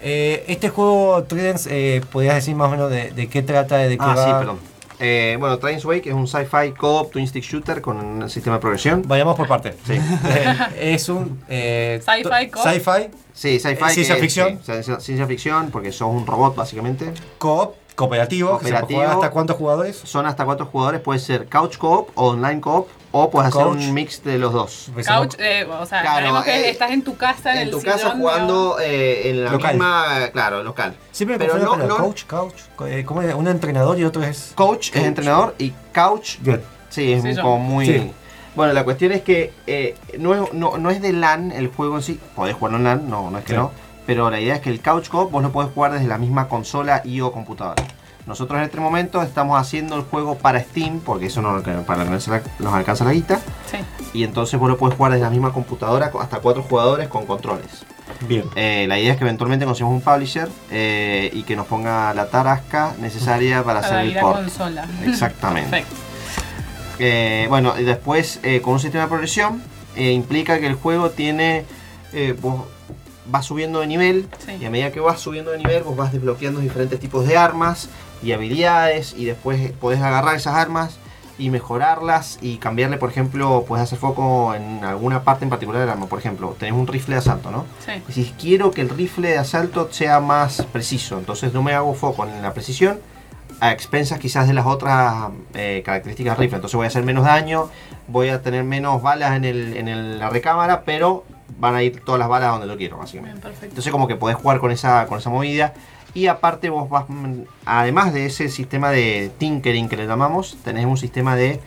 Eh, este juego, Tridents, eh, ¿podrías decir más o menos de, de qué trata, de qué Ah, va? sí, perdón. Eh, bueno, Trains Wake es un sci-fi co-op twin stick shooter con un sistema de progresión. Vayamos por parte. Sí. Eh, es un... eh, Sci-fi to- co- Sci-fi. Sí, sci-fi. Eh, ciencia que- ficción. sí, ciencia, ficción, porque sos un robot básicamente. Co-op, cooperativo. que se puede Cooperativo. jugar ¿Hasta cuántos jugadores? Son hasta cuatro jugadores, puede ser couch co-op o online co-op, o puedes hacer un mix de los dos. Couch, eh, o sea, Claro, que eh, estás en tu casa, en, En el tu casa jugando eh, en la Local. misma, claro, local. Siempre me Pero no- coach, couch. eh, ¿Cómo es? Un entrenador y otro es... Coach es entrenador y couch Good. Sí, es Sí, yo. como muy. Sí. Bueno, la cuestión es que eh, no, es, no, no es de LAN el juego en sí. Podés jugarlo en LAN, no, no es que Sí. no. Pero la idea es que el Couch Co vos lo podés jugar desde la misma consola y o computadora. Nosotros en este momento estamos haciendo el juego para Steam, porque eso no, para alcanza la- nos alcanza la guita. Sí. Y entonces vos lo podés jugar desde la misma computadora hasta cuatro jugadores con controles. Bien. Eh, la idea es que eventualmente consigamos un publisher eh, y que nos ponga la tarasca necesaria para, para hacer ir el a port. consola. Exactamente. Perfecto. Eh, bueno, y después eh, con un sistema de progresión eh, implica que el juego tiene. eh, vos vas subiendo de nivel Sí. y a medida que vas subiendo de nivel vos vas desbloqueando diferentes tipos de armas y habilidades y después podés agarrar esas armas y mejorarlas y cambiarle, por ejemplo, puedes hacer foco en alguna parte en particular del arma. Por ejemplo, tenés un rifle de asalto, ¿no? Sí. Si quiero que el rifle de asalto sea más preciso, entonces no me hago foco en la precisión a expensas quizás de las otras eh, características del rifle. Entonces voy a hacer menos daño, voy a tener menos balas en, el, en el- la recámara, pero van a ir todas las balas donde lo quiero, básicamente. Bien. Entonces como que podés jugar con esa, con esa movida. Y aparte vos vas, mm, además de ese sistema de tinkering que le llamamos, tenés un sistema de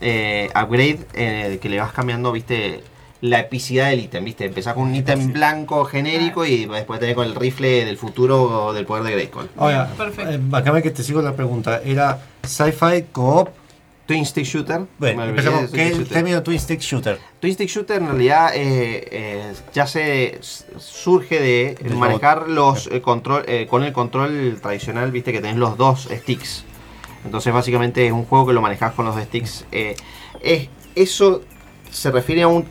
eh, upgrade en el que le vas cambiando, viste, la epicidad del ítem, viste. Empezás con un ítem blanco genérico y después tenés con el rifle del futuro o del poder de Grayskull. Ahora, Perfecto. eh, acá que te sigo la pregunta. Era sci-fi, co-op. Twin Stick Shooter. Bueno, empezamos. ¿Qué es el término Twin Stick Shooter? Twin Stick Shooter en realidad eh, eh, ya se surge de Del manejar los eh, control eh, con el control tradicional, viste que tenés los dos sticks. Entonces básicamente es un juego que lo manejas con los dos sticks. Eh, es, eso se refiere a un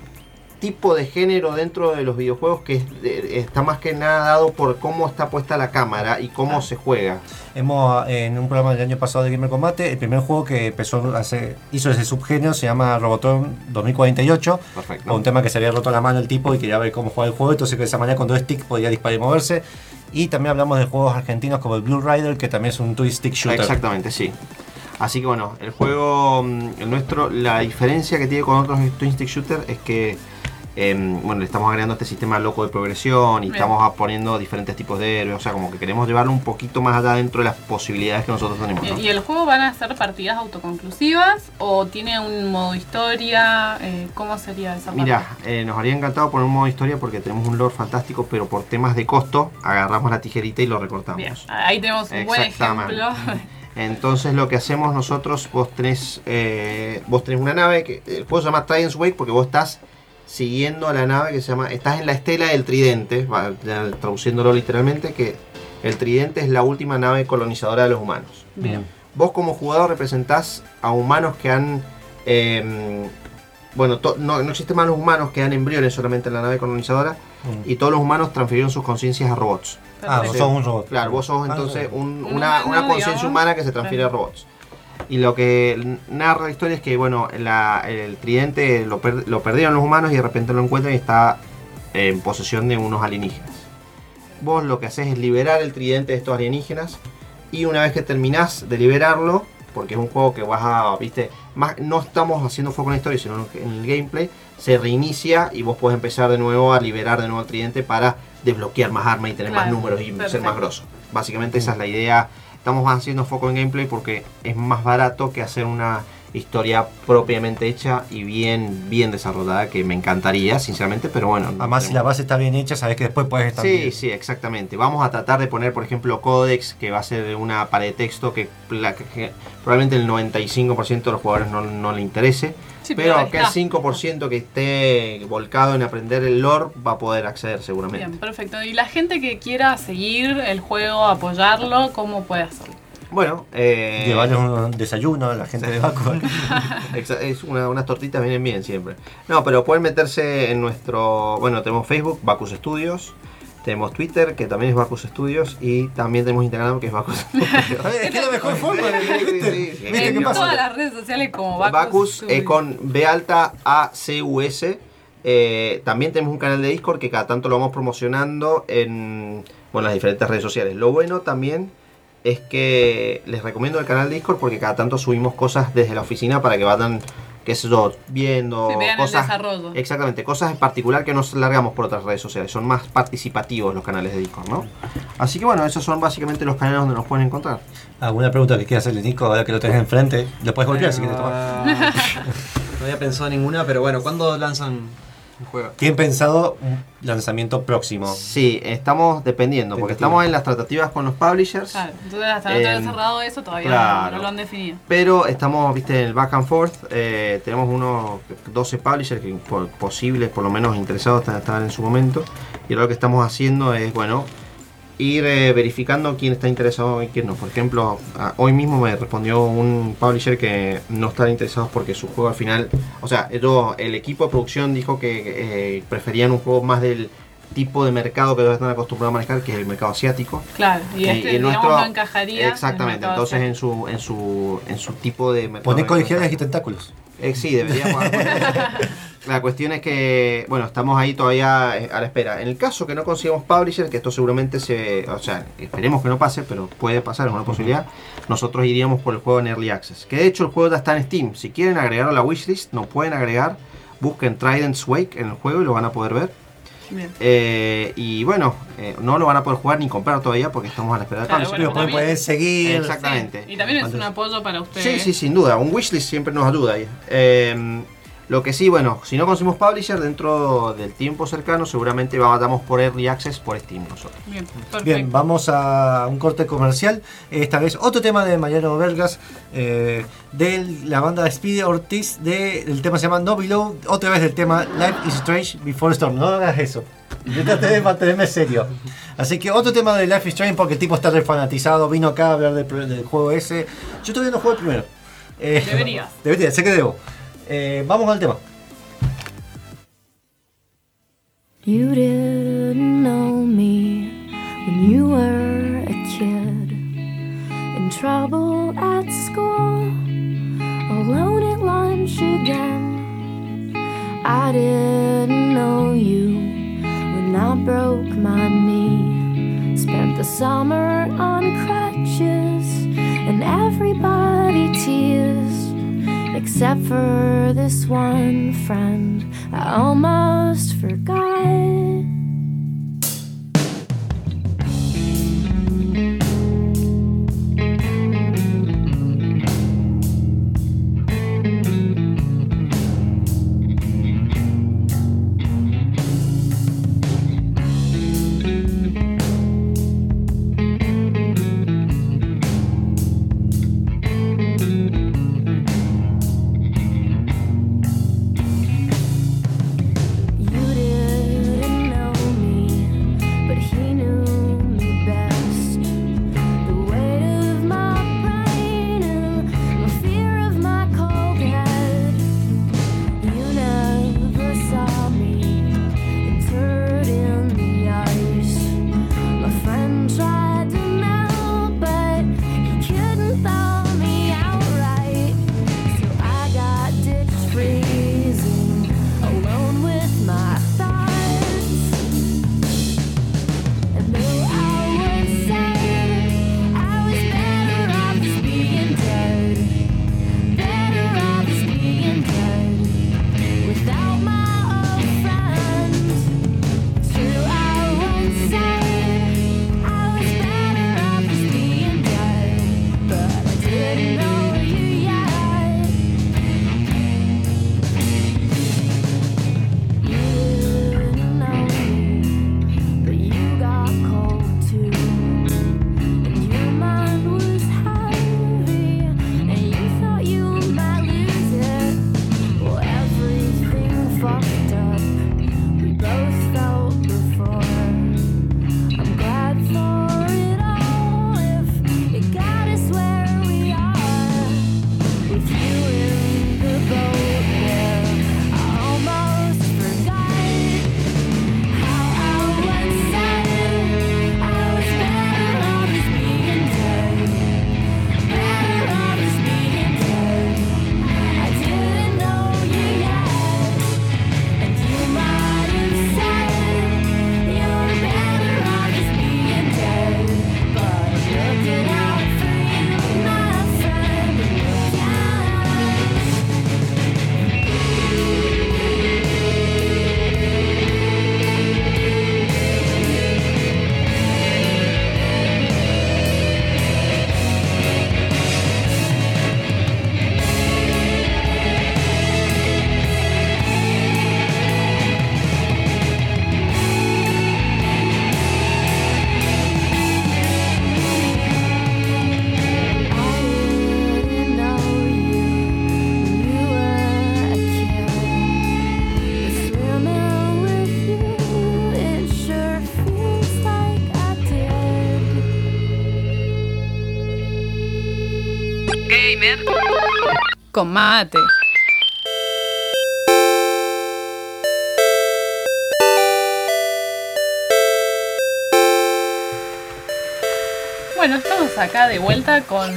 tipo de género dentro de los videojuegos que es- está más que nada dado por cómo está puesta la cámara y cómo se juega. Hemos, eh, en un programa del año pasado de Gamer Combate, el primer juego que empezó a hacer, hizo ese subgénero se llama Robotron 2048. Perfecto. Con un tema que se había roto la mano el tipo y quería ver cómo jugaba el juego, entonces de esa manera con dos sticks podía disparar y moverse. Y también hablamos de juegos argentinos como el Blue Rider, que también es un twin stick shooter. Exactamente, sí. Así que bueno, el juego, mm, el nuestro, la diferencia que tiene con otros twin stick shooter es que em, bueno, le estamos agregando este sistema loco de progresión y Bien. estamos poniendo diferentes tipos de héroes, o sea, como que queremos llevarlo un poquito más allá dentro de las posibilidades que nosotros tenemos. ¿no? ¿Y el juego van a ser partidas autoconclusivas o tiene un modo historia? Eh, ¿Cómo sería esa Mira, parte? eh, nos haría encantado poner un modo historia porque tenemos un lore fantástico, pero por temas de costo agarramos la tijerita y lo recortamos. Bien, ahí tenemos un buen ejemplo. Entonces lo que hacemos nosotros, vos tenés, eh, vos tenés una nave que el juego se llama Trident's Wake porque vos estás siguiendo a la nave que se llama, estás en la estela del tridente, traduciéndolo literalmente, que el tridente es la última nave colonizadora de los humanos. Bien. Vos como jugador representás a humanos que han, eh, bueno, to- no, no existen más los humanos que dan embriones solamente en la nave colonizadora Mm. y todos los humanos transfirieron sus conciencias a robots. Ah, vos sos un robot. Claro, vos sos Ah, entonces un- Un una, conciencia humana que se transfiere a robots. Y lo que narra la historia es que, bueno, la- el tridente lo, per- lo perdieron los humanos y de repente lo encuentran y está en posesión de unos alienígenas. Vos lo que haces es liberar el tridente de estos alienígenas y una vez que terminás de liberarlo, porque es un juego que vas a, viste, más, no estamos haciendo foco en la historia, sino en el gameplay, se reinicia y vos podés empezar de nuevo a liberar de nuevo el tridente para desbloquear más armas y tener más números y ser más grosso. Básicamente esa es la idea. Estamos haciendo foco en gameplay porque es más barato que hacer una historia propiamente hecha y bien, bien desarrollada, que me encantaría, sinceramente, pero bueno. no Además, si la base está bien hecha, sabes que después puedes estar Sí, sí, exactamente. Vamos a tratar de poner, por ejemplo, Codex, que va a ser una pared de texto que, que probablemente el 95% de los jugadores no, no le interese. Sí, pero aquel está. 5% que esté volcado en aprender el lore va a poder acceder seguramente. Bien, perfecto. Y la gente que quiera seguir el juego, apoyarlo, ¿cómo puede hacerlo? Bueno, eh, Llevarles un desayuno a la gente de Baco. Es una- unas tortitas vienen bien siempre. No, pero pueden meterse en nuestro. Bueno, tenemos Facebook, Bacus Studios. Tenemos Twitter, que también es Bacus Studios, y también tenemos Instagram, que es Bacus Studios. Es que es la mejor forma de ¿viste? ¿Viste qué En pasa? todas las redes sociales como Bacus. Bacus eh, con B alta A C U S. Eh, también tenemos un canal de Discord que cada tanto lo vamos promocionando en bueno, las diferentes redes sociales. Lo bueno también es que les recomiendo el canal de Discord porque cada tanto subimos cosas desde la oficina para que vayan, qué sé yo, viendo Sí, vean el cosas. desarrollo. Exactamente, cosas en particular que no nos largamos por otras redes sociales. Son más participativos los canales de Discord, ¿no? Así que bueno, esos son básicamente los canales donde nos pueden encontrar. ¿Alguna pregunta que quieras hacerle, Nico? Ahora que lo tenés enfrente, lo puedes golpear si quieres tomar. Ah, no había pensado ninguna, pero bueno, ¿cuándo lanzan ¿Tienen pensado un lanzamiento próximo? Sí, estamos dependiendo, porque estamos en las tratativas con los publishers. Claro, entonces hasta no tener cerrado eso todavía claro. no lo han definido. Pero estamos, viste, en el back and forth. eh, tenemos unos 12 publishers que por, posibles, por lo menos interesados, están- estaban en su momento. Y ahora lo que estamos haciendo es, bueno, ir eh, verificando quién está interesado y quién no. Por ejemplo, a- hoy mismo me respondió un publisher que no están interesados porque su juego al final. O sea, ellos, el equipo de producción dijo que eh, preferían un juego más del tipo de mercado que ellos están acostumbrados a manejar, que es el mercado asiático. Claro, y este, el digamos, nuestro- no encajaría. en el Exactamente, entonces en su, en su, en su tipo de mercado. Poner colegiales y tentáculos. Eh, sí, deberíamos. la cuestión es que, bueno, estamos ahí todavía eh, a la espera. En el caso que no consigamos publisher, que esto seguramente se. O sea, esperemos que no pase, pero puede pasar, es una posibilidad. Nosotros iríamos por el juego en Early Access. Que de hecho el juego ya está en Steam. Si quieren agregarlo a la wishlist, nos pueden agregar. Busquen Trident's Wake en el juego y lo van a poder ver. Bien. Eh, y bueno, eh, no lo van a poder jugar ni comprar todavía porque estamos a la espera de Claro, bueno, Pero pueden, seguir. Exactamente. Y también es un apoyo para ustedes. Sí, sí, sin duda. Un wishlist siempre nos ayuda ahí. Eh, lo que sí, bueno, si no conseguimos publisher dentro del tiempo cercano, seguramente vamos por Early Access por Steam nosotros. Bien, perfecto. Bien, vamos a un corte comercial. Esta vez otro tema de Mariano Vergas, eh, de la banda Speedy Ortiz. De, el tema se llama No Below. Otra vez del tema Life is Strange Before Storm. No hagas eso. Yo traté de mantenerme serio. Así que otro tema de Life is Strange porque el tipo está refanatizado. Vino acá a hablar del, del juego ese. Yo todavía no juego el primero. Eh, Deberías. Debería, sé que debo. Eh, vamos al tema. You didn't know me when you were a kid. In trouble at school, alone at lunch again. I didn't know you when I broke my knee. Spent the summer on crutches, and everybody teased. Except for this one friend I almost forgot. Con mate. Bueno, estamos acá de vuelta con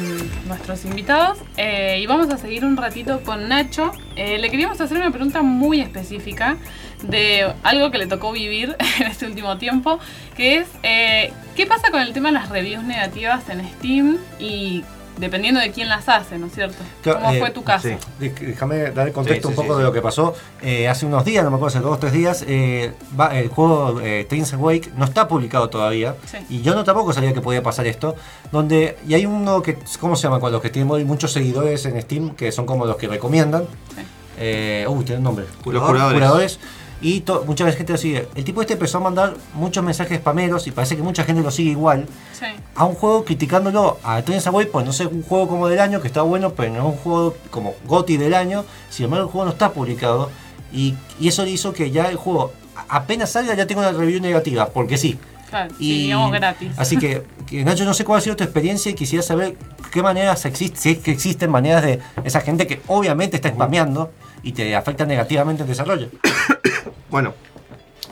nuestros invitados eh, y vamos a seguir un ratito con Nacho. Eh, le queríamos hacer una pregunta muy específica de algo que le tocó vivir en este último tiempo, que es eh, ¿qué pasa con el tema de las reviews negativas en Steam y dependiendo de quién las hace, ¿no es cierto? Claro, ¿Cómo eh, fue tu caso? sí. Déjame dar el contexto Sí, sí, un poco sí, de sí. lo que pasó. Eh, hace unos días, no me acuerdo, hace dos o tres días, eh, va- el juego eh, Trains Awake no está publicado todavía. Sí. Y yo no tampoco sabía que podía pasar esto. Donde, y hay uno que, ¿cómo se llama? Cuando los que tienen muchos seguidores en Steam, que son como los que recomiendan. Sí. Eh, uy, tiene un nombre. Los curadores. Y to- mucha gente lo sigue. El tipo este empezó a mandar muchos mensajes spameros y parece que mucha gente lo sigue igual Sí. a un juego criticándolo a Trains Away, pues no sé, un juego como del año que está bueno, pero no es un juego como GOTY del año. Sin embargo, el juego no está publicado. Y, y eso hizo que ya el juego, apenas salga, ya tenga una review negativa, porque sí. Claro, Y- sí, digamos gratis. Así que, que, Nacho, no sé cuál ha sido tu experiencia y quisiera saber qué maneras existen, si es que existen maneras de esa gente que obviamente está spameando y te afecta negativamente el desarrollo. Bueno,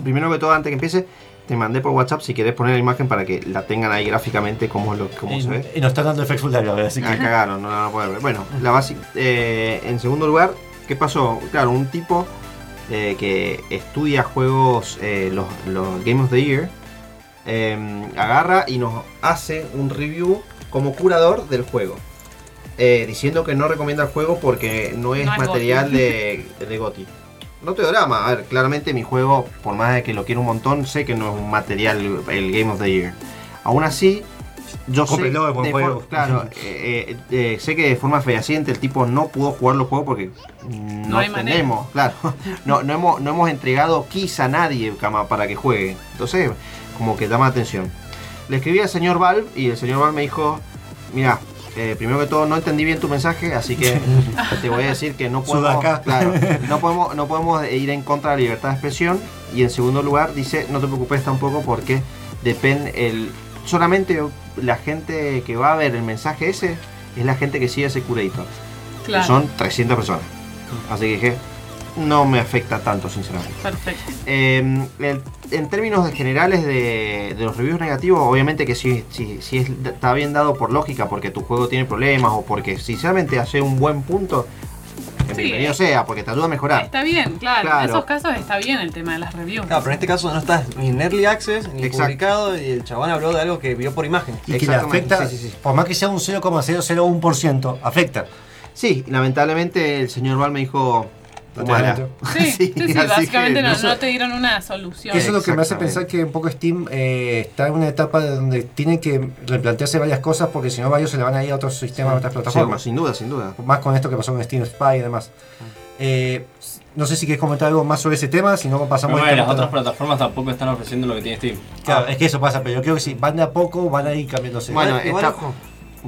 primero que todo, antes que empiece, te mandé por WhatsApp si querés poner la imagen para que la tengan ahí gráficamente como, lo, como Y, se ve. y nos están dando efectos de así que. Ah, cagaron, no la van a poder ver. Bueno, la básica. eh, en segundo lugar, ¿qué pasó? Claro, un tipo eh, que estudia juegos, eh, los, los Game of the Year, eh, agarra y nos hace un review como curador del juego. Eh, diciendo que no recomienda el juego porque no es No material de, de GOTY. No te drama, a ver, claramente mi juego, por más de que lo quiero un montón, sé que no es un material el Game of the Year. Aún así, yo sé, Cómprelo, buen de juego. claro, eh, eh, eh, sé que de forma fehaciente el tipo no pudo jugar los juegos porque no, No tenemos, claro, no, no, hemos, no hemos entregado keys a nadie cama, para que juegue. Entonces, como que llama la atención. Le escribí al señor Valve y el señor Valve me dijo, mira, eh, primero que todo no entendí bien tu mensaje, así que te voy a decir que no podemos, claro, no podemos, no podemos ir en contra de la libertad de expresión. Y en segundo lugar dice, no te preocupes tampoco porque depende el solamente la gente que va a ver el mensaje ese es la gente que sigue ese curator. Claro. Son 300 personas. Así que dije, no me afecta tanto, sinceramente. Perfecto. Eh, el- en términos de generales de, de los reviews negativos, obviamente que si, si, si es- está bien dado por lógica, porque tu juego tiene problemas o porque sinceramente hace un buen punto, Sí, bienvenido sea, porque te ayuda a mejorar. Está bien, claro. Claro. En esos casos está bien el tema de las reviews. Claro, pero en este caso no estás ni en Early Access ni Exacto. publicado y el chabón habló de algo que vio por imagen. Y que le afecta, sí, sí, sí. por más que sea un 0,001%, afecta. Sí, lamentablemente el señor Val me dijo... Sí, sí, sí, básicamente no, te dieron una solución. Eso es lo que me hace pensar que un poco Steam eh, está en una etapa donde tiene que replantearse varias cosas porque si no varios se le van a ir a otros sistemas, a otras Sí, plataformas. sin duda, sin duda. Más con esto que pasó con Steam Spy y demás. Eh, no sé si quieres comentar algo más sobre ese tema, si no pasamos No, a las otras plataformas tampoco están ofreciendo lo que tiene Steam. Claro, es que eso pasa, pero yo creo que si van de a poco van a ir cambiándose. Bueno, está-.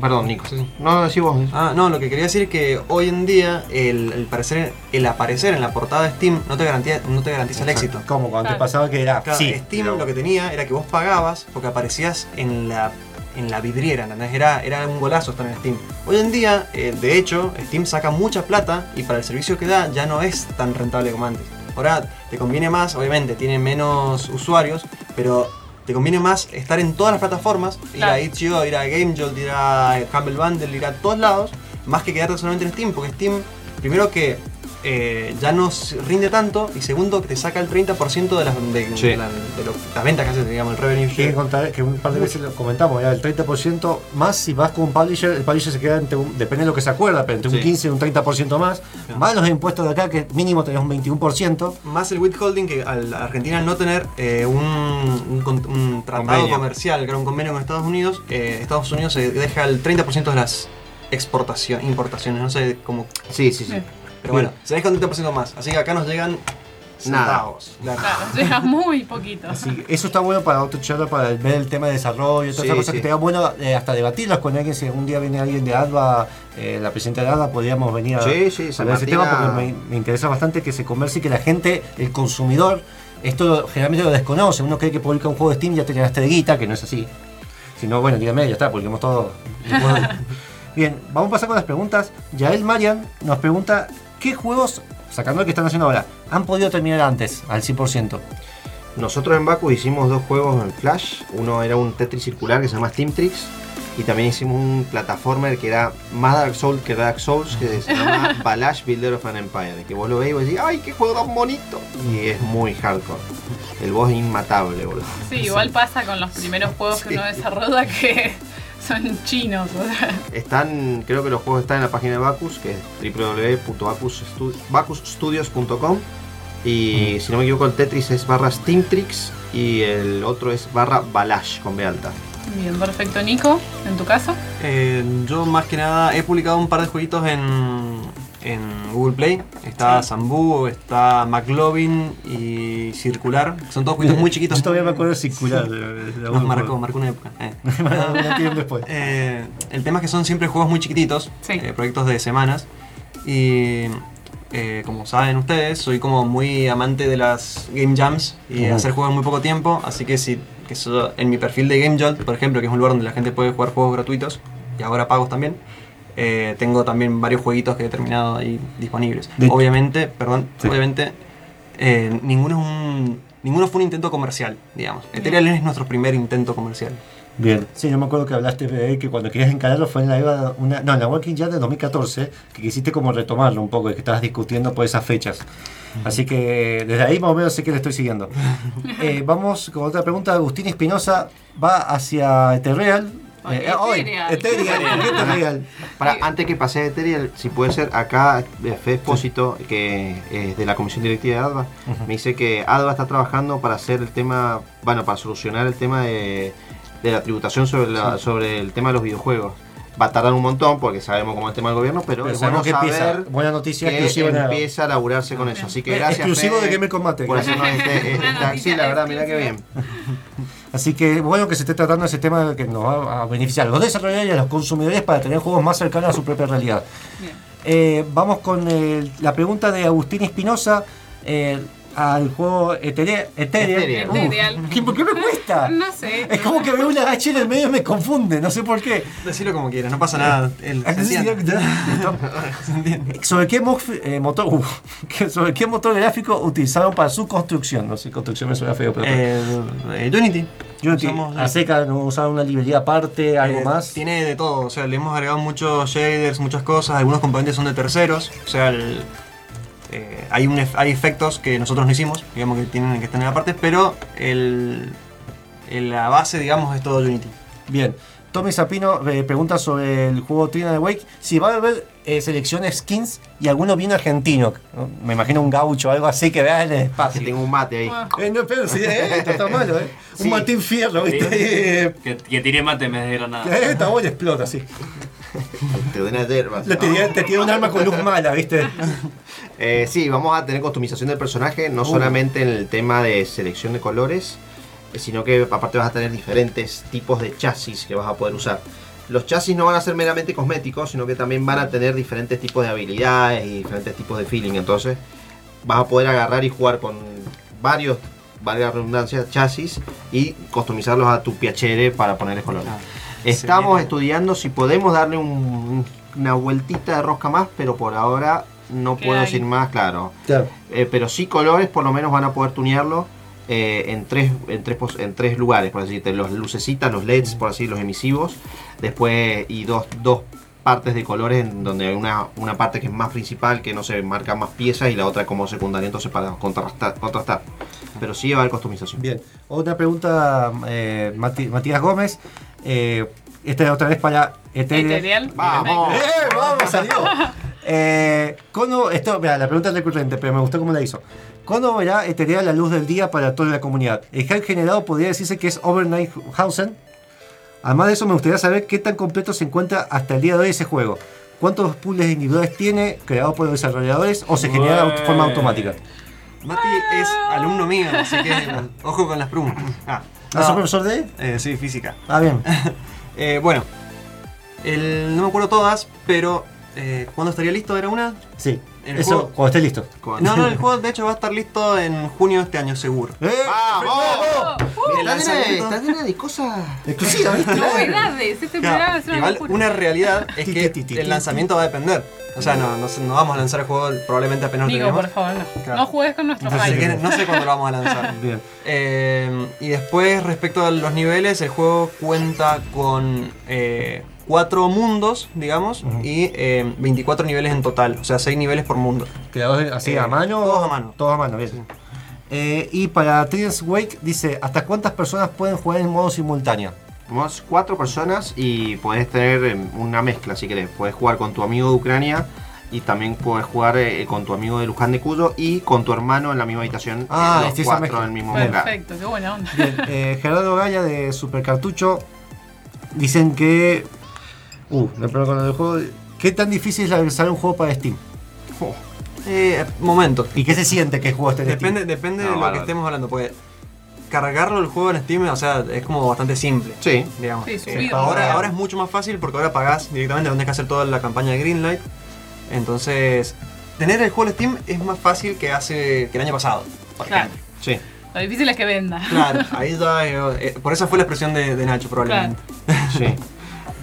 Perdón, Nico. No, decí vos. Ah, no, lo que quería decir es que hoy en día el, el parecer, el aparecer en la portada de Steam no te garantiza, no te garantiza el éxito. como cuando te pasaba que era Claro, sí. Steam pero- lo que tenía era que vos pagabas porque aparecías en la, en la vidriera, ¿entendés? Era, era un golazo estar en Steam. Hoy en día, eh, de hecho, Steam saca mucha plata y para el servicio que da ya no es tan rentable como antes. Ahora te conviene más, obviamente, tiene menos usuarios, pero te conviene más estar en todas las plataformas, ir a itch.io, ir a GameJolt, ir a Humble Bundle, ir a todos lados, más que quedarte solamente en Steam, porque Steam, primero que eh, ya no rinde tanto, y segundo que te saca el 30% de las, de, Sí. de la- de lo- las ventas que hace, digamos, el revenue Hay que share. contar que un par de veces lo comentamos, ya el 30% más si vas con un publisher, el publisher se queda entre un, depende de lo que se acuerda, pero entre un Sí. 15 y un 30% más, Claro. más los impuestos de acá que mínimo tenés un 21%, Más el withholding que Argentina al no tener eh, un, un tratado Convenio. comercial, que era un convenio con Estados Unidos, eh, Estados Unidos se deja el 30% de las exportaciones, importaciones, no sé cómo. Sí, sí, sí. Pero bueno, se deja un 30% más. Así que acá nos llegan Nada. centavos. Claro. Claro, llega muy poquito. Así que eso está bueno para otro charla, para ver el tema de desarrollo, todas Sí, esas cosas sí. que te da bueno eh, hasta debatirlas con alguien. Si algún día viene alguien de ADVA, eh, la presidenta de ADVA, podríamos venir a Sí, sí, a de ese tema porque me, me interesa bastante que se converse y que la gente, el consumidor, esto lo- generalmente lo desconoce. Uno cree que publica un juego de Steam y ya te ganaste de guita, que no es así. Si no, bueno, dígame, ya está, publicamos todo. Bien, vamos a pasar con las preguntas. Yael Marian nos pregunta, ¿qué juegos, sacando el que están haciendo ahora, han podido terminar antes, al 100%? Nosotros en Baku hicimos dos juegos en Flash. Uno era un Tetris circular que se llama Steam Tricks. Y también hicimos un plataformer que era más Dark Souls que Dark Souls, que se llama Balash Builder of an Empire. Que vos lo veis y vos decís, ¡ay, qué juego tan bonito! Y es muy hardcore. El boss es inmatable, boludo. Sí, igual pasa con los primeros juegos que uno desarrolla que son chinos. o sea. Están, creo que los juegos están en la página de Bacus, que es www.bacusstudios.com. Y si no me equivoco, el Tetris es barra Steam Tricks y el otro es barra Balash con B alta. Bien, perfecto. Nico, en tu caso. Eh, yo más que nada he publicado un par de jueguitos en, en Google Play. Está Sambu, está McLovin y Circular. Son todos jueguitos muy chiquitos. Yo todavía me acuerdo de Circular. de- de- Nos marcó, marcó una época. eh. Después. Eh, el tema es que son siempre juegos muy chiquititos, eh, proyectos de semanas. Y eh, como saben ustedes, soy como muy amante de las game jams y Ujú. hacer juegos en muy poco tiempo. Así que si que eso, en mi perfil de Game Jolt, por ejemplo, que es un lugar donde la gente puede jugar juegos gratuitos y ahora pagos también. Eh, tengo también varios jueguitos que he terminado ahí disponibles. De- obviamente, perdón, Sí. obviamente eh, ninguno es un ninguno fue un intento comercial, digamos. Ethereal es nuestro primer intento comercial. Bien, sí, yo me acuerdo que hablaste de que cuando querías encararlo fue en la EVA, una, no, en la Walking Jam de 2014, que quisiste como retomarlo un poco, y que estabas discutiendo por esas fechas. Así que desde ahí más o menos sé que le estoy siguiendo. Eh, vamos con otra pregunta. Agustín Espinosa va hacia Ethereal. Eh, hoy, Ethereal. Para, antes que pase a Ethereal, si puede ser, acá eh, Fede Espósito, que es de la Comisión Directiva de ADVA, me dice que ADVA está trabajando para hacer el tema, bueno, para solucionar el tema de, de la tributación sobre, la- sobre el tema de los videojuegos. Va a tardar un montón porque sabemos cómo es el tema del gobierno, pero, Pero es bueno que empieza. saber Buena noticia, que exclusiva empieza a laburarse con eso. Así que Eh, gracias. exclusivo Fede, de Gamer Combate. Por hacernos este, esta- sí, la verdad, mira qué bien. Así que bueno que se esté tratando ese tema que nos va a beneficiar a los desarrolladores y a los consumidores para tener juegos más cercanos a su propia realidad. Eh, vamos con eh, la pregunta de Agustín Espinosa eh, al juego Ethereal. Uh, Ethereal. ¿qué- ¿Por qué me cuesta? No sé. Es como que veo una H en el medio y me confunde, no sé por qué. Decirlo como quieras, no pasa nada. El- se entiende. ¿Sobre qué eh, motor, uh, sobre qué motor gráfico utilizaron para su construcción? No sé, construcción me suena feo, pero. El- el Unity. Unity. Usamos- a seca, no usaron una librería aparte, algo Eh, más. Tiene de todo, o sea, le hemos agregado muchos shaders, muchas cosas, algunos componentes son de terceros, o sea, el- eh, hay, un hay efectos que nosotros no hicimos, digamos que tienen que estar en la parte, pero el- la base, digamos, es todo Unity. Bien. Tommy Zapino eh, pregunta sobre el juego Trina de Wake si va a haber eh, selecciones skins y alguno bien argentino. ¿no? Me imagino un gaucho o algo así que vea en el espacio. Que tengo un mate ahí. Eh, no, pero sí, eh, esto está malo, ¿eh? Un Martín Fierro, ¿viste? Eh, Que, que tire mate en vez de granada. esta bola explota, sí. Te doy una hierba. Tiré- te tiene un arma con luz mala, ¿viste? Eh, sí, vamos a tener customización del personaje, no Uh. solamente en el tema de selección de colores, sino que aparte vas a tener diferentes tipos de chasis que vas a poder usar. Los chasis no van a ser meramente cosméticos, sino que también van a tener diferentes tipos de habilidades y diferentes tipos de feeling. Entonces, vas a poder agarrar y jugar con varios, valga la redundancia, chasis y customizarlos a tu piacere para ponerles colores. Estamos estudiando si podemos darle un- una vueltita de rosca más, pero por ahora no ¿Qué puedo hay? decir más, claro. Claro. Eh, pero sí colores por lo menos van a poder tunearlo eh, en, tres, en, tres, en tres lugares, por así decirte. Los lucecitas, los LEDs, por así los emisivos. Después, y dos, dos partes de colores en donde hay una, una parte que es más principal, que no se marca más piezas, y la otra como secundaria, entonces para contrastar. contrastar. Pero sí va a haber customización. Bien. Otra pregunta, eh, Mati- Matías Gómez. Eh, esta es otra vez para Ethereal. Ethereal. ¡Vamos! ¡Eh, vamos, salió! Eh, ¿cuándo, esto, mira, la pregunta es recurrente, pero me gustó cómo la hizo. ¿Cuándo verá Ethereal la luz del día para toda la comunidad? El hack generado podría decirse que es Overnight Hausen. Además de eso, me gustaría saber qué tan completo se encuentra hasta el día de hoy ese juego. ¿Cuántos puzzles individuales tiene, creados por los desarrolladores, o se genera de forma automática? Mati es alumno mío, así que ojo con las preguntas. Ah, ¿Ah, sos profesor de? Eh, sí, física. Ah, bien. Eh, bueno, el- no me acuerdo todas, pero eh, ¿cuándo estaría listo? ¿Era una? Sí. El Eso, juego- cuando esté listo. No, no, el juego de hecho va a estar listo en junio de este año seguro. ¡Eh! ¡Vamos! El Está llena, está llena de cosas. Exclusiva, ¿viste? Novedades, este programa Claro, es una igual una realidad es que el lanzamiento va a depender. O sea, no, no, no vamos a lanzar el juego probablemente apenas lo Nico, tenemos. por favor, no. Claro. No juegues con nuestro Así que no sé cuándo lo vamos a lanzar. Bien. Eh, y después, respecto a los niveles, el juego cuenta con eh, cuatro mundos, digamos, y eh, 24 niveles en total. O sea, 6 niveles por mundo. Creadores así Eh, a mano. todos a mano. Todos a mano, bien. Eh, y para Trials Wake dice, ¿hasta cuántas personas pueden jugar en modo simultáneo? Somos cuatro personas y podés tener eh, una mezcla si querés. Puedes jugar con tu amigo de Ucrania y también puedes jugar eh, con tu amigo de Luján de Cuyo y con tu hermano en la misma habitación. Ah, eh, los esa cuatro en el mismo lugar. Perfecto, qué buena onda. Bien, eh, Gerardo Gaya de Super Cartucho dicen que... Uh, con el juego. ¿Qué tan difícil es lanzar un juego para Steam? Eh, momento. ¿Y qué se siente que el juego esté en Depende, Steam? depende No, de lo bárbaro. que estemos hablando. Pues cargarlo el juego en Steam, o sea, es como bastante simple. Sí. Digamos. Sí, subido, ahora, es mucho más fácil porque ahora pagás directamente donde hay que hacer toda la campaña de Greenlight. Entonces, tener el juego en Steam es más fácil que hace que el año pasado. por Claro. ejemplo. Sí. Lo difícil es que venda. Claro, ahí ya. eh, eh, por esa fue la expresión de, de Nacho, probablemente. Sí.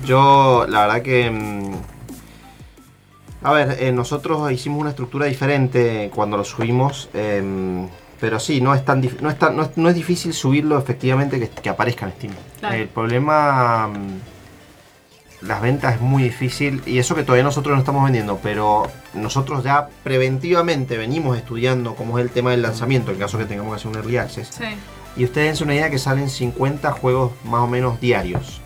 Yo, la verdad que. mm, A ver, eh, nosotros hicimos una estructura diferente cuando lo subimos. em, pero sí, no es tan no es, tan- no es, no es difícil subirlo efectivamente que, que aparezca en Steam. Claro. El problema. mm, Las ventas es muy difícil y eso que todavía nosotros no estamos vendiendo, pero nosotros ya preventivamente venimos estudiando cómo es el tema del lanzamiento, en caso que tengamos que hacer un early access. Sí. Y ustedes dense una idea que salen 50 juegos más o menos diarios.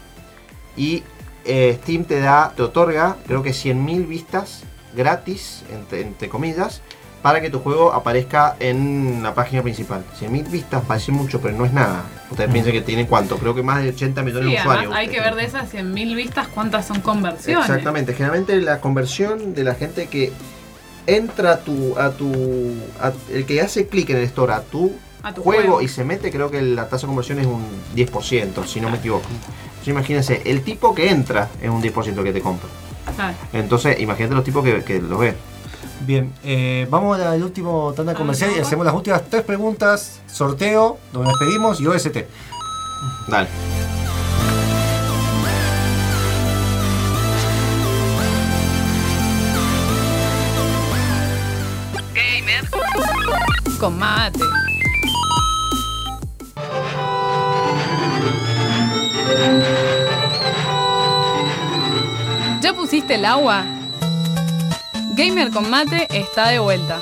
Y eh, Steam te da, te otorga, creo que 100.000 vistas gratis, entre, entre comillas, para que tu juego aparezca en la página principal. 100.000 vistas parece mucho, pero no es nada. Ustedes piensan que tiene cuánto, creo que más de 80 millones Sí, de usuarios. hay que ver de esas 100.000 vistas cuántas son conversiones. Exactamente, generalmente la conversión de la gente que entra a tu, a tu, a- el que hace clic en el store a tu, A tu juego, juego. y se mete, creo que la tasa de conversión es un 10%, si no me equivoco. Entonces, imagínense, el tipo que entra es un 10% que te compra. Claro. Entonces, imagínate los tipos que, que los ven. Bien, eh, vamos al último tanda comercial y hacemos las últimas tres preguntas, sorteo, donde nos despedimos y OST. Dale. Con mate. ¿Ya pusiste el agua? Gamer con mate está de vuelta.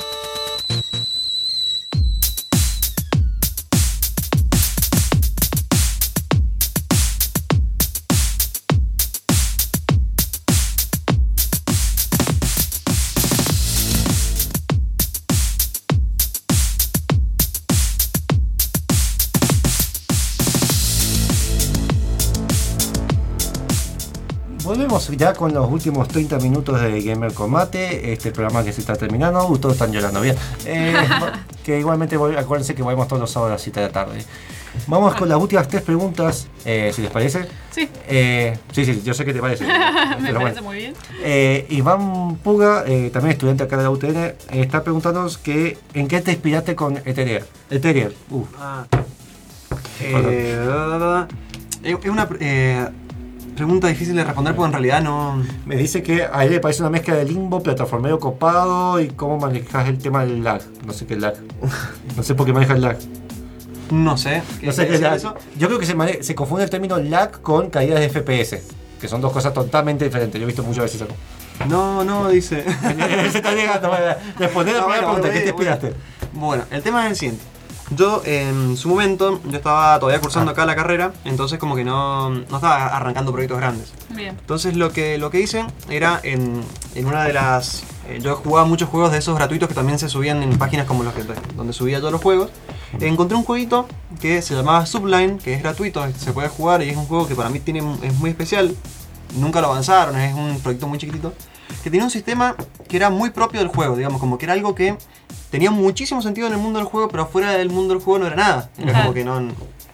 Volvemos ya con los últimos 30 minutos de Gamer Combate, este programa que se está terminando. Uh, todos están llorando, bien. Eh, que igualmente, acuérdense que volvemos todos los sábados a las 7 de la tarde. Vamos con las últimas tres preguntas, eh, si les parece. Sí. Eh, sí, sí, yo sé que te parece. Me parece bueno. muy bien. Eh, Iván Puga, eh, también estudiante acá de la UTN, está preguntándonos que, en qué te inspiraste con Ethereum. Ethereum, uh. Ah. Eh, es una eh, pregunta difícil de responder porque en realidad no. Me dice que a él le parece una mezcla de limbo, plataformero copado y cómo manejas el tema del lag. No sé qué es lag. No sé por qué maneja el lag. No sé. No sé qué es ¿Qué lag. es eso? Yo creo que se, mane- se confunde el término lag con caídas de FPS, que son dos cosas totalmente diferentes. Yo he visto muchas veces eso. No, no, dice. se está llegando. Responder la No, primera bueno, pregunta, ¿qué te bueno, inspiraste? Bueno, el tema es el siguiente. Yo en su momento, yo estaba todavía cursando acá la carrera, entonces como que no, no estaba arrancando proyectos grandes. Bien. Entonces lo que, lo que hice era en, en una de las... eh, yo jugaba muchos juegos de esos gratuitos que también se subían en páginas como las que donde subía todos los juegos. Encontré un jueguito que se llamaba Subline, que es gratuito, se puede jugar y es un juego que para mí tiene, es muy especial. Nunca lo avanzaron, es un proyecto muy chiquitito. Que tenía un sistema que era muy propio del juego, digamos, como que era algo que tenía muchísimo sentido en el mundo del juego, pero fuera del mundo del juego no era nada. Era como que no,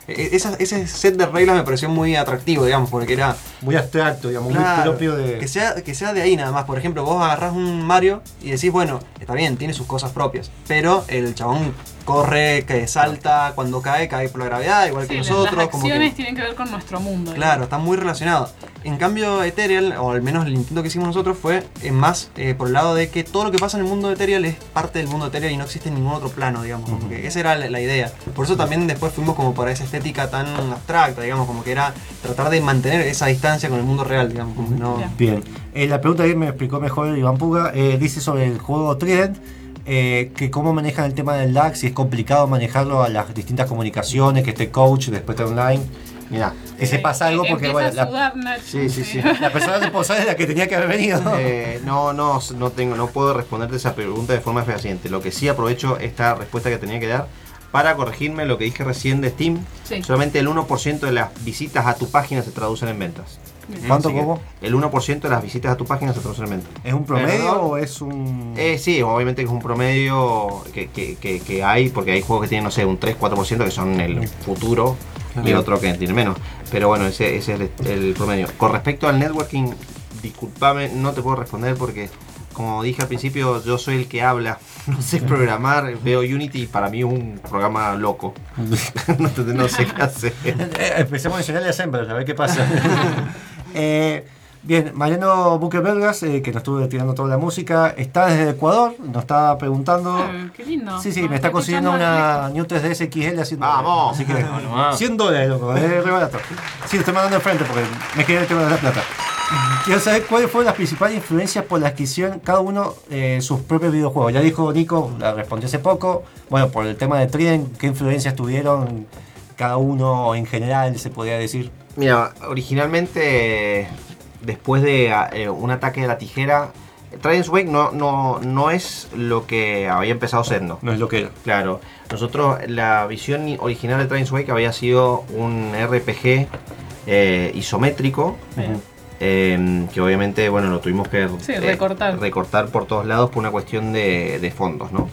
E- esa- ese set de reglas me pareció muy atractivo, digamos, porque era. Muy abstracto, digamos, muy Claro, propio de. Que sea, que sea de ahí nada más. Por ejemplo, vos agarrás un Mario y decís, bueno, está bien, tiene sus cosas propias. Pero el chabón corre, que salta, cuando cae, cae por la gravedad, igual Sí, que nosotros. las como que- acciones tienen que ver con nuestro mundo. Claro, está muy relacionado. En cambio, Ethereal, o al menos el intento que hicimos nosotros, fue eh, más eh, por el lado de que todo lo que pasa en el mundo de Ethereal es parte del mundo de Ethereal y no existe en ningún otro plano, digamos. Como que esa era la, la idea. Por eso también después fuimos como por esa estética tan abstracta, digamos, como que era tratar de mantener esa distancia con el mundo real, digamos. Como que no... Bien. Eh, la pregunta que me explicó mejor Iván Puga eh, dice sobre el juego Trident. Eh, que cómo manejan el tema del lag, si es complicado manejarlo a las distintas comunicaciones, que esté coach, después esté online. Mira, que se pasa algo porque Empieza bueno, a la, sudar. Sí, sí, sí. la persona responsable es la que tenía que haber venido. Eh, no, no, no tengo, no puedo responderte esa pregunta de forma fehaciente. Lo que sí aprovecho esta respuesta que tenía que dar para corregirme lo que dije recién de Steam. Sí. Solamente el 1% de las visitas a tu página se traducen en ventas. ¿Cuánto, cómo? El 1% de las visitas a tu página se traducen en ventas. ¿Es un promedio Perdón. o es un.? Eh, sí, obviamente que es un promedio que, que- que- que hay, porque hay juegos que tienen, no sé, un 3-4% que son el futuro y otro que tiene menos. Pero bueno, ese, ese es el, el promedio. Con respecto al networking, discúlpame, no te puedo responder porque, como dije al principio, yo soy el que habla, no sé programar, veo Unity y para mí es un programa loco. no, sé qué hacer. Eh, empecemos a enseñarle a Semper, a ver qué pasa. Eh, bien, Mariano Buquebergas, eh, que nos estuvo tirando toda la música, está desde Ecuador, nos está preguntando. Ah, qué lindo. Sí, sí, Nos me está consiguiendo una New 3DS XL haciendo. ¡Vamos! Así que, nomás. 100 dólares, loco, es re barato. Sí, lo estoy mandando enfrente porque me quedé el tema de la plata. Quiero saber cuáles fueron las principales influencias por las que hicieron cada uno eh, sus propios videojuegos. Ya dijo Nico, la respondió hace poco. Bueno, por el tema de Trident, ¿qué influencias tuvieron cada uno en general, se podría decir? Mira, originalmente, después de eh, un ataque de la tijera, Trident's Wake no, no, no es lo que había empezado siendo. No es lo que era. Claro, nosotros, la visión original de Trident's Wake había sido un RPG eh, isométrico. eh, que obviamente, bueno, lo tuvimos que Sí, eh, recortar. recortar por todos lados por una cuestión de, de fondos, ¿no?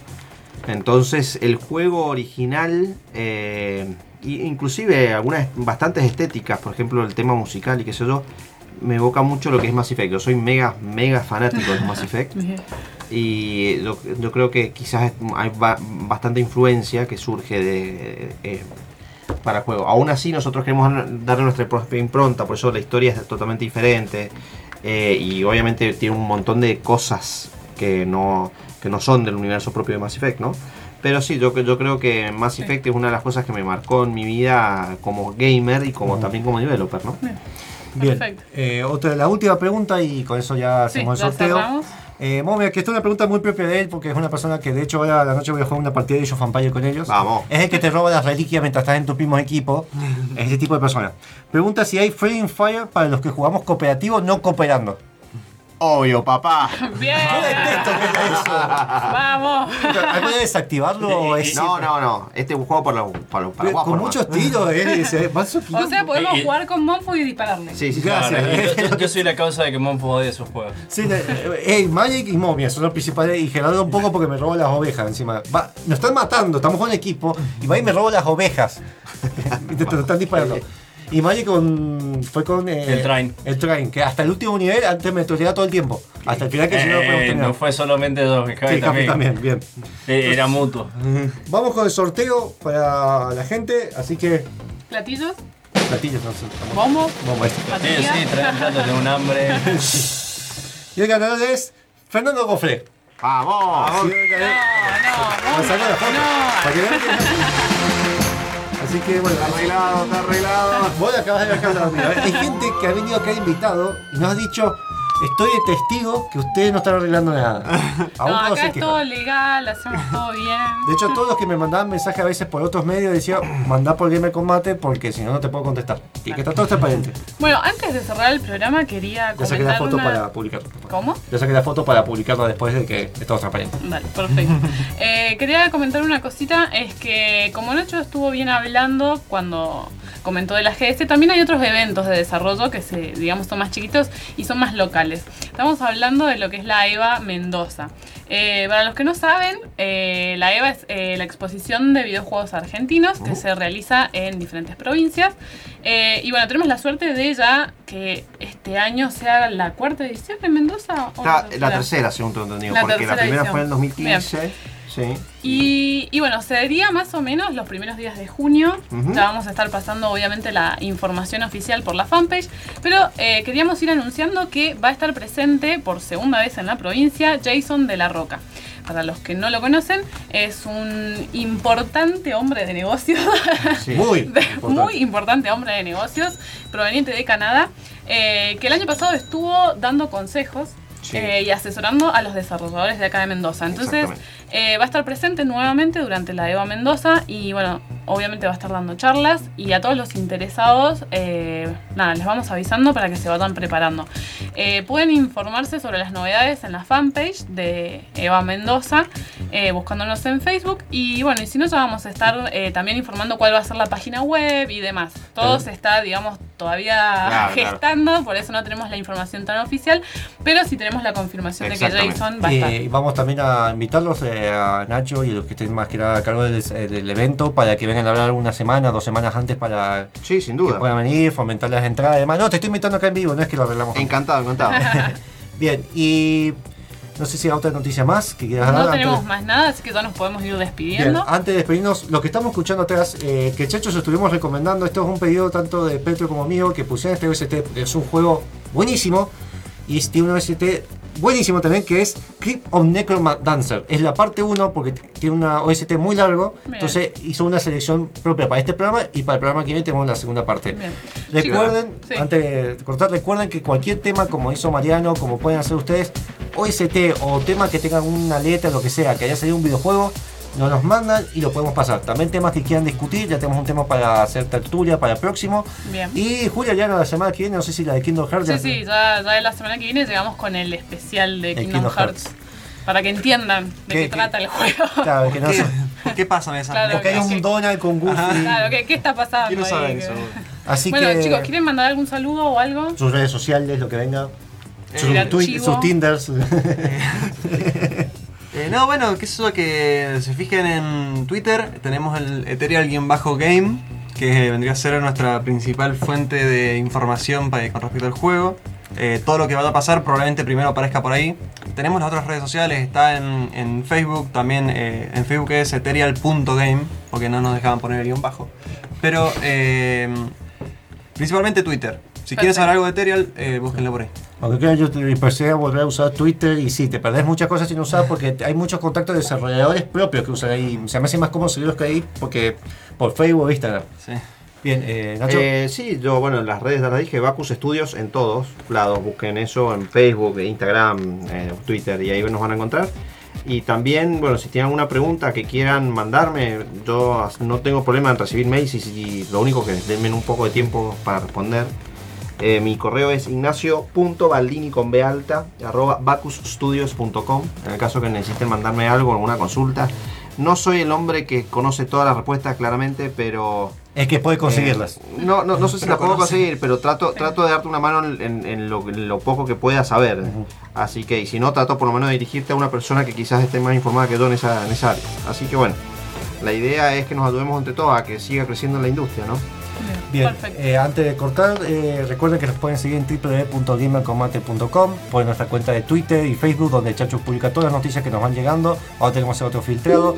Entonces, el juego original, eh, y- inclusive algunas bastantes estéticas, por ejemplo, el tema musical y qué sé yo, me evoca mucho lo que es Mass Effect. Yo soy mega, mega fanático de Mass Effect. Y yo, yo creo que quizás hay ba- bastante influencia que surge de eh, para el juego. Aún así, nosotros queremos darle nuestra propia impronta, por eso la historia es totalmente diferente. eh, y obviamente tiene un montón de cosas que no, que no son del universo propio de Mass Effect, ¿no? Pero sí, yo, yo creo que Mass Effect es una de las cosas que me marcó en mi vida como gamer y como también como developer, ¿no? Bien, Perfecto. eh, otra, la última pregunta y con eso ya Sí, hacemos ya el sorteo. Eh, Momia, que esta es una pregunta muy propia de él porque es una persona que de hecho ahora a la noche voy a jugar una partida de Age of con ellos. Vamos. Es el que te roba las reliquias mientras estás en tu mismo equipo. Es ese tipo de persona. Pregunta si hay Free Fire para los que jugamos cooperativo no cooperando. Obvio, papá. Bien. detesto que haga eso. Vamos. ¿Hay manera de desactivarlo es No, no, no. Este es un juego para los para, los- para Con muchos tiros, eh. O sea, podemos Y- y- jugar con Monfo y dispararle. Sí, sí. Gracias. Yo, yo- yo soy la causa de que Monfo odie esos juegos. Sí, eh, eh, Magic y Momia son los principales. Y Gerardo un poco porque me robo las ovejas encima. Va, nos están matando, estamos con equipo. Y va y me robo las ovejas. y te, te están disparando. Y Magic con, fue con. eh, El Train. El Train, que hasta el último nivel antes me troleaba todo el tiempo. Hasta el final que si no lo podemos Eh, terminar. no fue solamente dos, Sí, Javi Capi también. también, bien. Eh, Era mutuo. Vamos con el sorteo para la gente, así que. Platillos, Platillos, no sé. bombo, Vamos a esto. Sí, batería. sí, trae un plato, tengo un hambre. Y el ganador es Fernando Gofre. ¡Vamos! Sí, No, no. Para que vean que- Así que bueno, Está arreglado, está arreglado. Vos acabas de ver. Hay gente que ha venido acá invitado y nos ha dicho, estoy de testigo que ustedes no están arreglando nada. Aún No, acá es quejan. todo legal, hacemos todo bien. De hecho, todos los que me mandaban mensajes a veces por otros medios decían, mandá por Gamer Combate porque si no, no te puedo contestar. Y que está todo transparente. Bueno, antes de cerrar el programa quería Ya saqué la comentar foto una... para publicarlo. ¿Cómo? Ya saqué la foto para publicarla después de que estamos transparente. Vale, perfecto. Eh, quería comentar una cosita, es que como Nacho estuvo bien hablando cuando comentó de la GS, también hay otros eventos de desarrollo que se, digamos, son más chiquitos y son más locales. Estamos hablando de lo que es la EVA Mendoza. Eh, para los que no saben, eh, la EVA es eh, la exposición de videojuegos argentinos que se realiza en diferentes provincias. Eh, y bueno, tenemos la suerte de ya que este año sea la cuarta edición en Mendoza. ¿o Está la la tercera, según tengo entendido, La porque la primera edición. fue en 2015. Sí. Y, y bueno, se daría más o menos los primeros días de junio. Ya vamos a estar pasando obviamente la información oficial por la fanpage. Pero eh, queríamos ir anunciando que va a estar presente por segunda vez en la provincia Jason de la Roca. Para los que no lo conocen, es un importante hombre de negocios. Muy De- importante. muy importante hombre de negocios, proveniente de Canadá, eh, que el año pasado estuvo dando consejos Sí. eh, y asesorando a los desarrolladores de acá de Mendoza. Entonces. Eh, va a estar presente nuevamente durante la EVA Mendoza y bueno, obviamente va a estar dando charlas y a todos los interesados, eh, nada, les vamos avisando para que se vayan preparando. Eh, pueden informarse sobre las novedades en la fanpage de EVA Mendoza, eh, buscándonos en Facebook y bueno, y si no ya vamos a estar eh, también informando cuál va a ser la página web y demás. Todo se está, digamos, todavía Claro, claro. gestando, por eso no tenemos la información tan oficial, pero sí tenemos la confirmación de que. Jason va a estar. Y vamos también a invitarlos eh, a Nacho y a los que estén más que nada a cargo del, del evento para que hablar una semana, dos semanas antes para Sí, sin que duda. puedan venir, fomentar las entradas. Además, no, te estoy invitando acá en vivo, no es que lo arreglamos. Encantado, encantado. Bien, y no sé si hay otra noticia más que quieras dar. No de- tenemos más nada, así que ya nos podemos ir Bien, despidiendo. antes de despedirnos, lo que estamos escuchando atrás, eh, que Chachos estuvimos recomendando, esto es un pedido tanto de Petro como mío, que pusieron este OST, es un juego buenísimo, y tiene un OST buenísimo también, que es Clip of Necrodancer. Es la parte 1, porque tiene una OST muy largo, Bien. entonces hizo una selección propia para este programa, y para el programa que viene tenemos la segunda parte. Bien. Recuerden, sí. antes de cortar, recuerden que cualquier tema, como hizo Mariano, como pueden hacer ustedes, OST o tema que tengan una letra, lo que sea, que haya salido un videojuego, nos los mandan y lo podemos pasar. También temas que quieran discutir, ya tenemos un tema para hacer tertulia para el próximo. Bien. Y Julia, ya la semana que viene, no sé si la de Kingdom Hearts. Sí, ya- sí, ya, ya la semana que viene llegamos con el especial de Kingdom, Kingdom Hearts. Para que entiendan de ¿Qué- qué, qué- trata el juego. Claro, que no ¿Qué, sé. ¿Qué pasa en esa? Claro. Porque hay un Donald con Goofy. Claro, ¿qué, qué está pasando? Quiero ahí? saber Que- eso. Así bueno, que chicos, ¿quieren mandar algún saludo o algo? sus redes sociales, lo que venga. Sus, twi- archivo. sus Tinders. Eh, no, bueno, que eso que se fijen en Twitter, tenemos el Ethereal-Game, que vendría a ser nuestra principal fuente de información para, con respecto al juego. Eh, todo lo que vaya a pasar probablemente primero aparezca por ahí. Tenemos las otras redes sociales, está en, en Facebook, también eh, en Facebook es ethereal.game, porque no nos dejaban poner el guion bajo. Pero eh, principalmente Twitter. Si quieren saber algo de Ethereal, búsquenlo por ahí. Aunque creo yo te empecé a volver a usar Twitter y sí, te perdés muchas cosas sin usar porque hay muchos contactos de desarrolladores propios que usan ahí. Se me hace más cómodo seguirlos que ahí porque por Facebook o Instagram. Sí. Bien, eh, Nacho. Eh, sí, yo, bueno, en las redes ya las dije, Bacus Studios en todos lados. Busquen eso en Facebook, Instagram, eh, Twitter y ahí nos van a encontrar. Y también, bueno, si tienen alguna pregunta que quieran mandarme, yo no tengo problema en recibir mails y, si lo único que denme un poco de tiempo para responder. Eh, mi correo es ignacio.baldini con B alta, arroba bacusstudios.com. En el caso que necesiten mandarme algo, alguna consulta. No soy el hombre que conoce todas las respuestas claramente, pero es que puede conseguirlas. eh, no, no, no sé si Pero la puedo conseguir, pero trato, trato de darte una mano en, lo, en lo poco que pueda saber. Así que, y si no, trato por lo menos de dirigirte a una persona que quizás esté más informada que yo en esa, en esa área. Así que bueno, la idea es que nos ayudemos entre todos a que siga creciendo la industria, ¿no? Bien, eh, antes de cortar, eh, recuerden que nos pueden seguir en www.gamercombate.com, por nuestra cuenta de Twitter y Facebook, donde Chacho publica todas las noticias que nos van llegando. Ahora tenemos otro filtrado.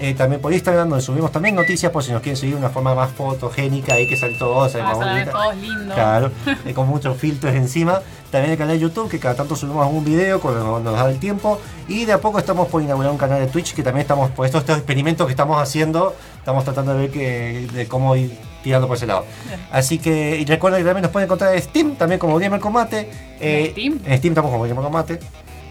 Eh, también por Instagram, donde subimos también noticias, por si nos quieren seguir de una forma más fotogénica, ahí que sale todo, sale Ah, más salen bonita. todos lindos. Claro, eh, con muchos filtros encima. También el canal de YouTube, que cada tanto subimos algún video cuando nos da el tiempo. Y de a poco estamos por inaugurar un canal de Twitch, que también estamos, por estos, estos experimentos que estamos haciendo, estamos tratando de ver que, de cómo ir tirando por ese lado. Así que, y recuerden que también nos pueden encontrar en Steam, también como Gamer Combate. Eh, ¿En Steam? En Steam estamos como Gamer Combate.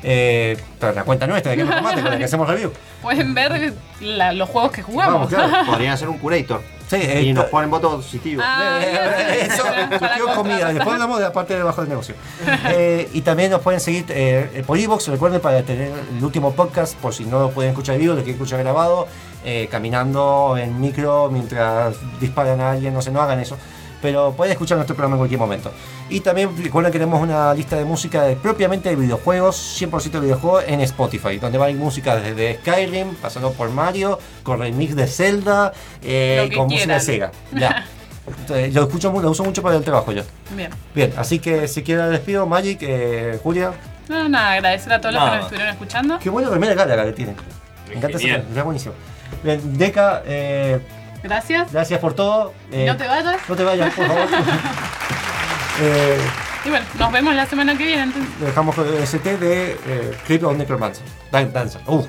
Eh, para la cuenta nuestra de Gamer Combate, con la que hacemos review. Pueden ver la- los juegos que jugamos. Vamos, claro. Podrían hacer un curator. Sí, eh, y nos ponen votos positivos. Ah, Eh, Eso, Para surgió comprar. comida. Después hablamos de la parte de abajo del negocio. Eh, y también nos pueden seguir eh, por Evox. Recuerden para tener el último podcast, por si no lo pueden escuchar en vivo, lo quieren escuchar grabado, eh, caminando en micro mientras disparan a alguien. No sé, no hagan eso. pero pueden escuchar nuestro programa en cualquier momento. Y también recuerden que tenemos una lista de música de- propiamente de videojuegos, 100% de videojuegos en Spotify, donde va a ir música desde Skyrim, pasando por Mario, con remix de Zelda, eh, con música de quieran. Sega. Ya. Entonces, lo escucho lo uso mucho para el trabajo yo. Bien. Bien, así que si quieren despido, Magic, eh, Julia. No, nada, agradecer a todos los que nos estuvieron escuchando. Qué buena remera Galaga que tiene. Me encanta está buenísimo. Bien, Deca, eh, Gracias. gracias por todo. eh, no te vayas. No te vayas, por favor. eh, Y bueno, nos vemos la semana que viene entonces. dejamos el ST de eh, Clip of Necromancer. Dan- Dancer. Uh,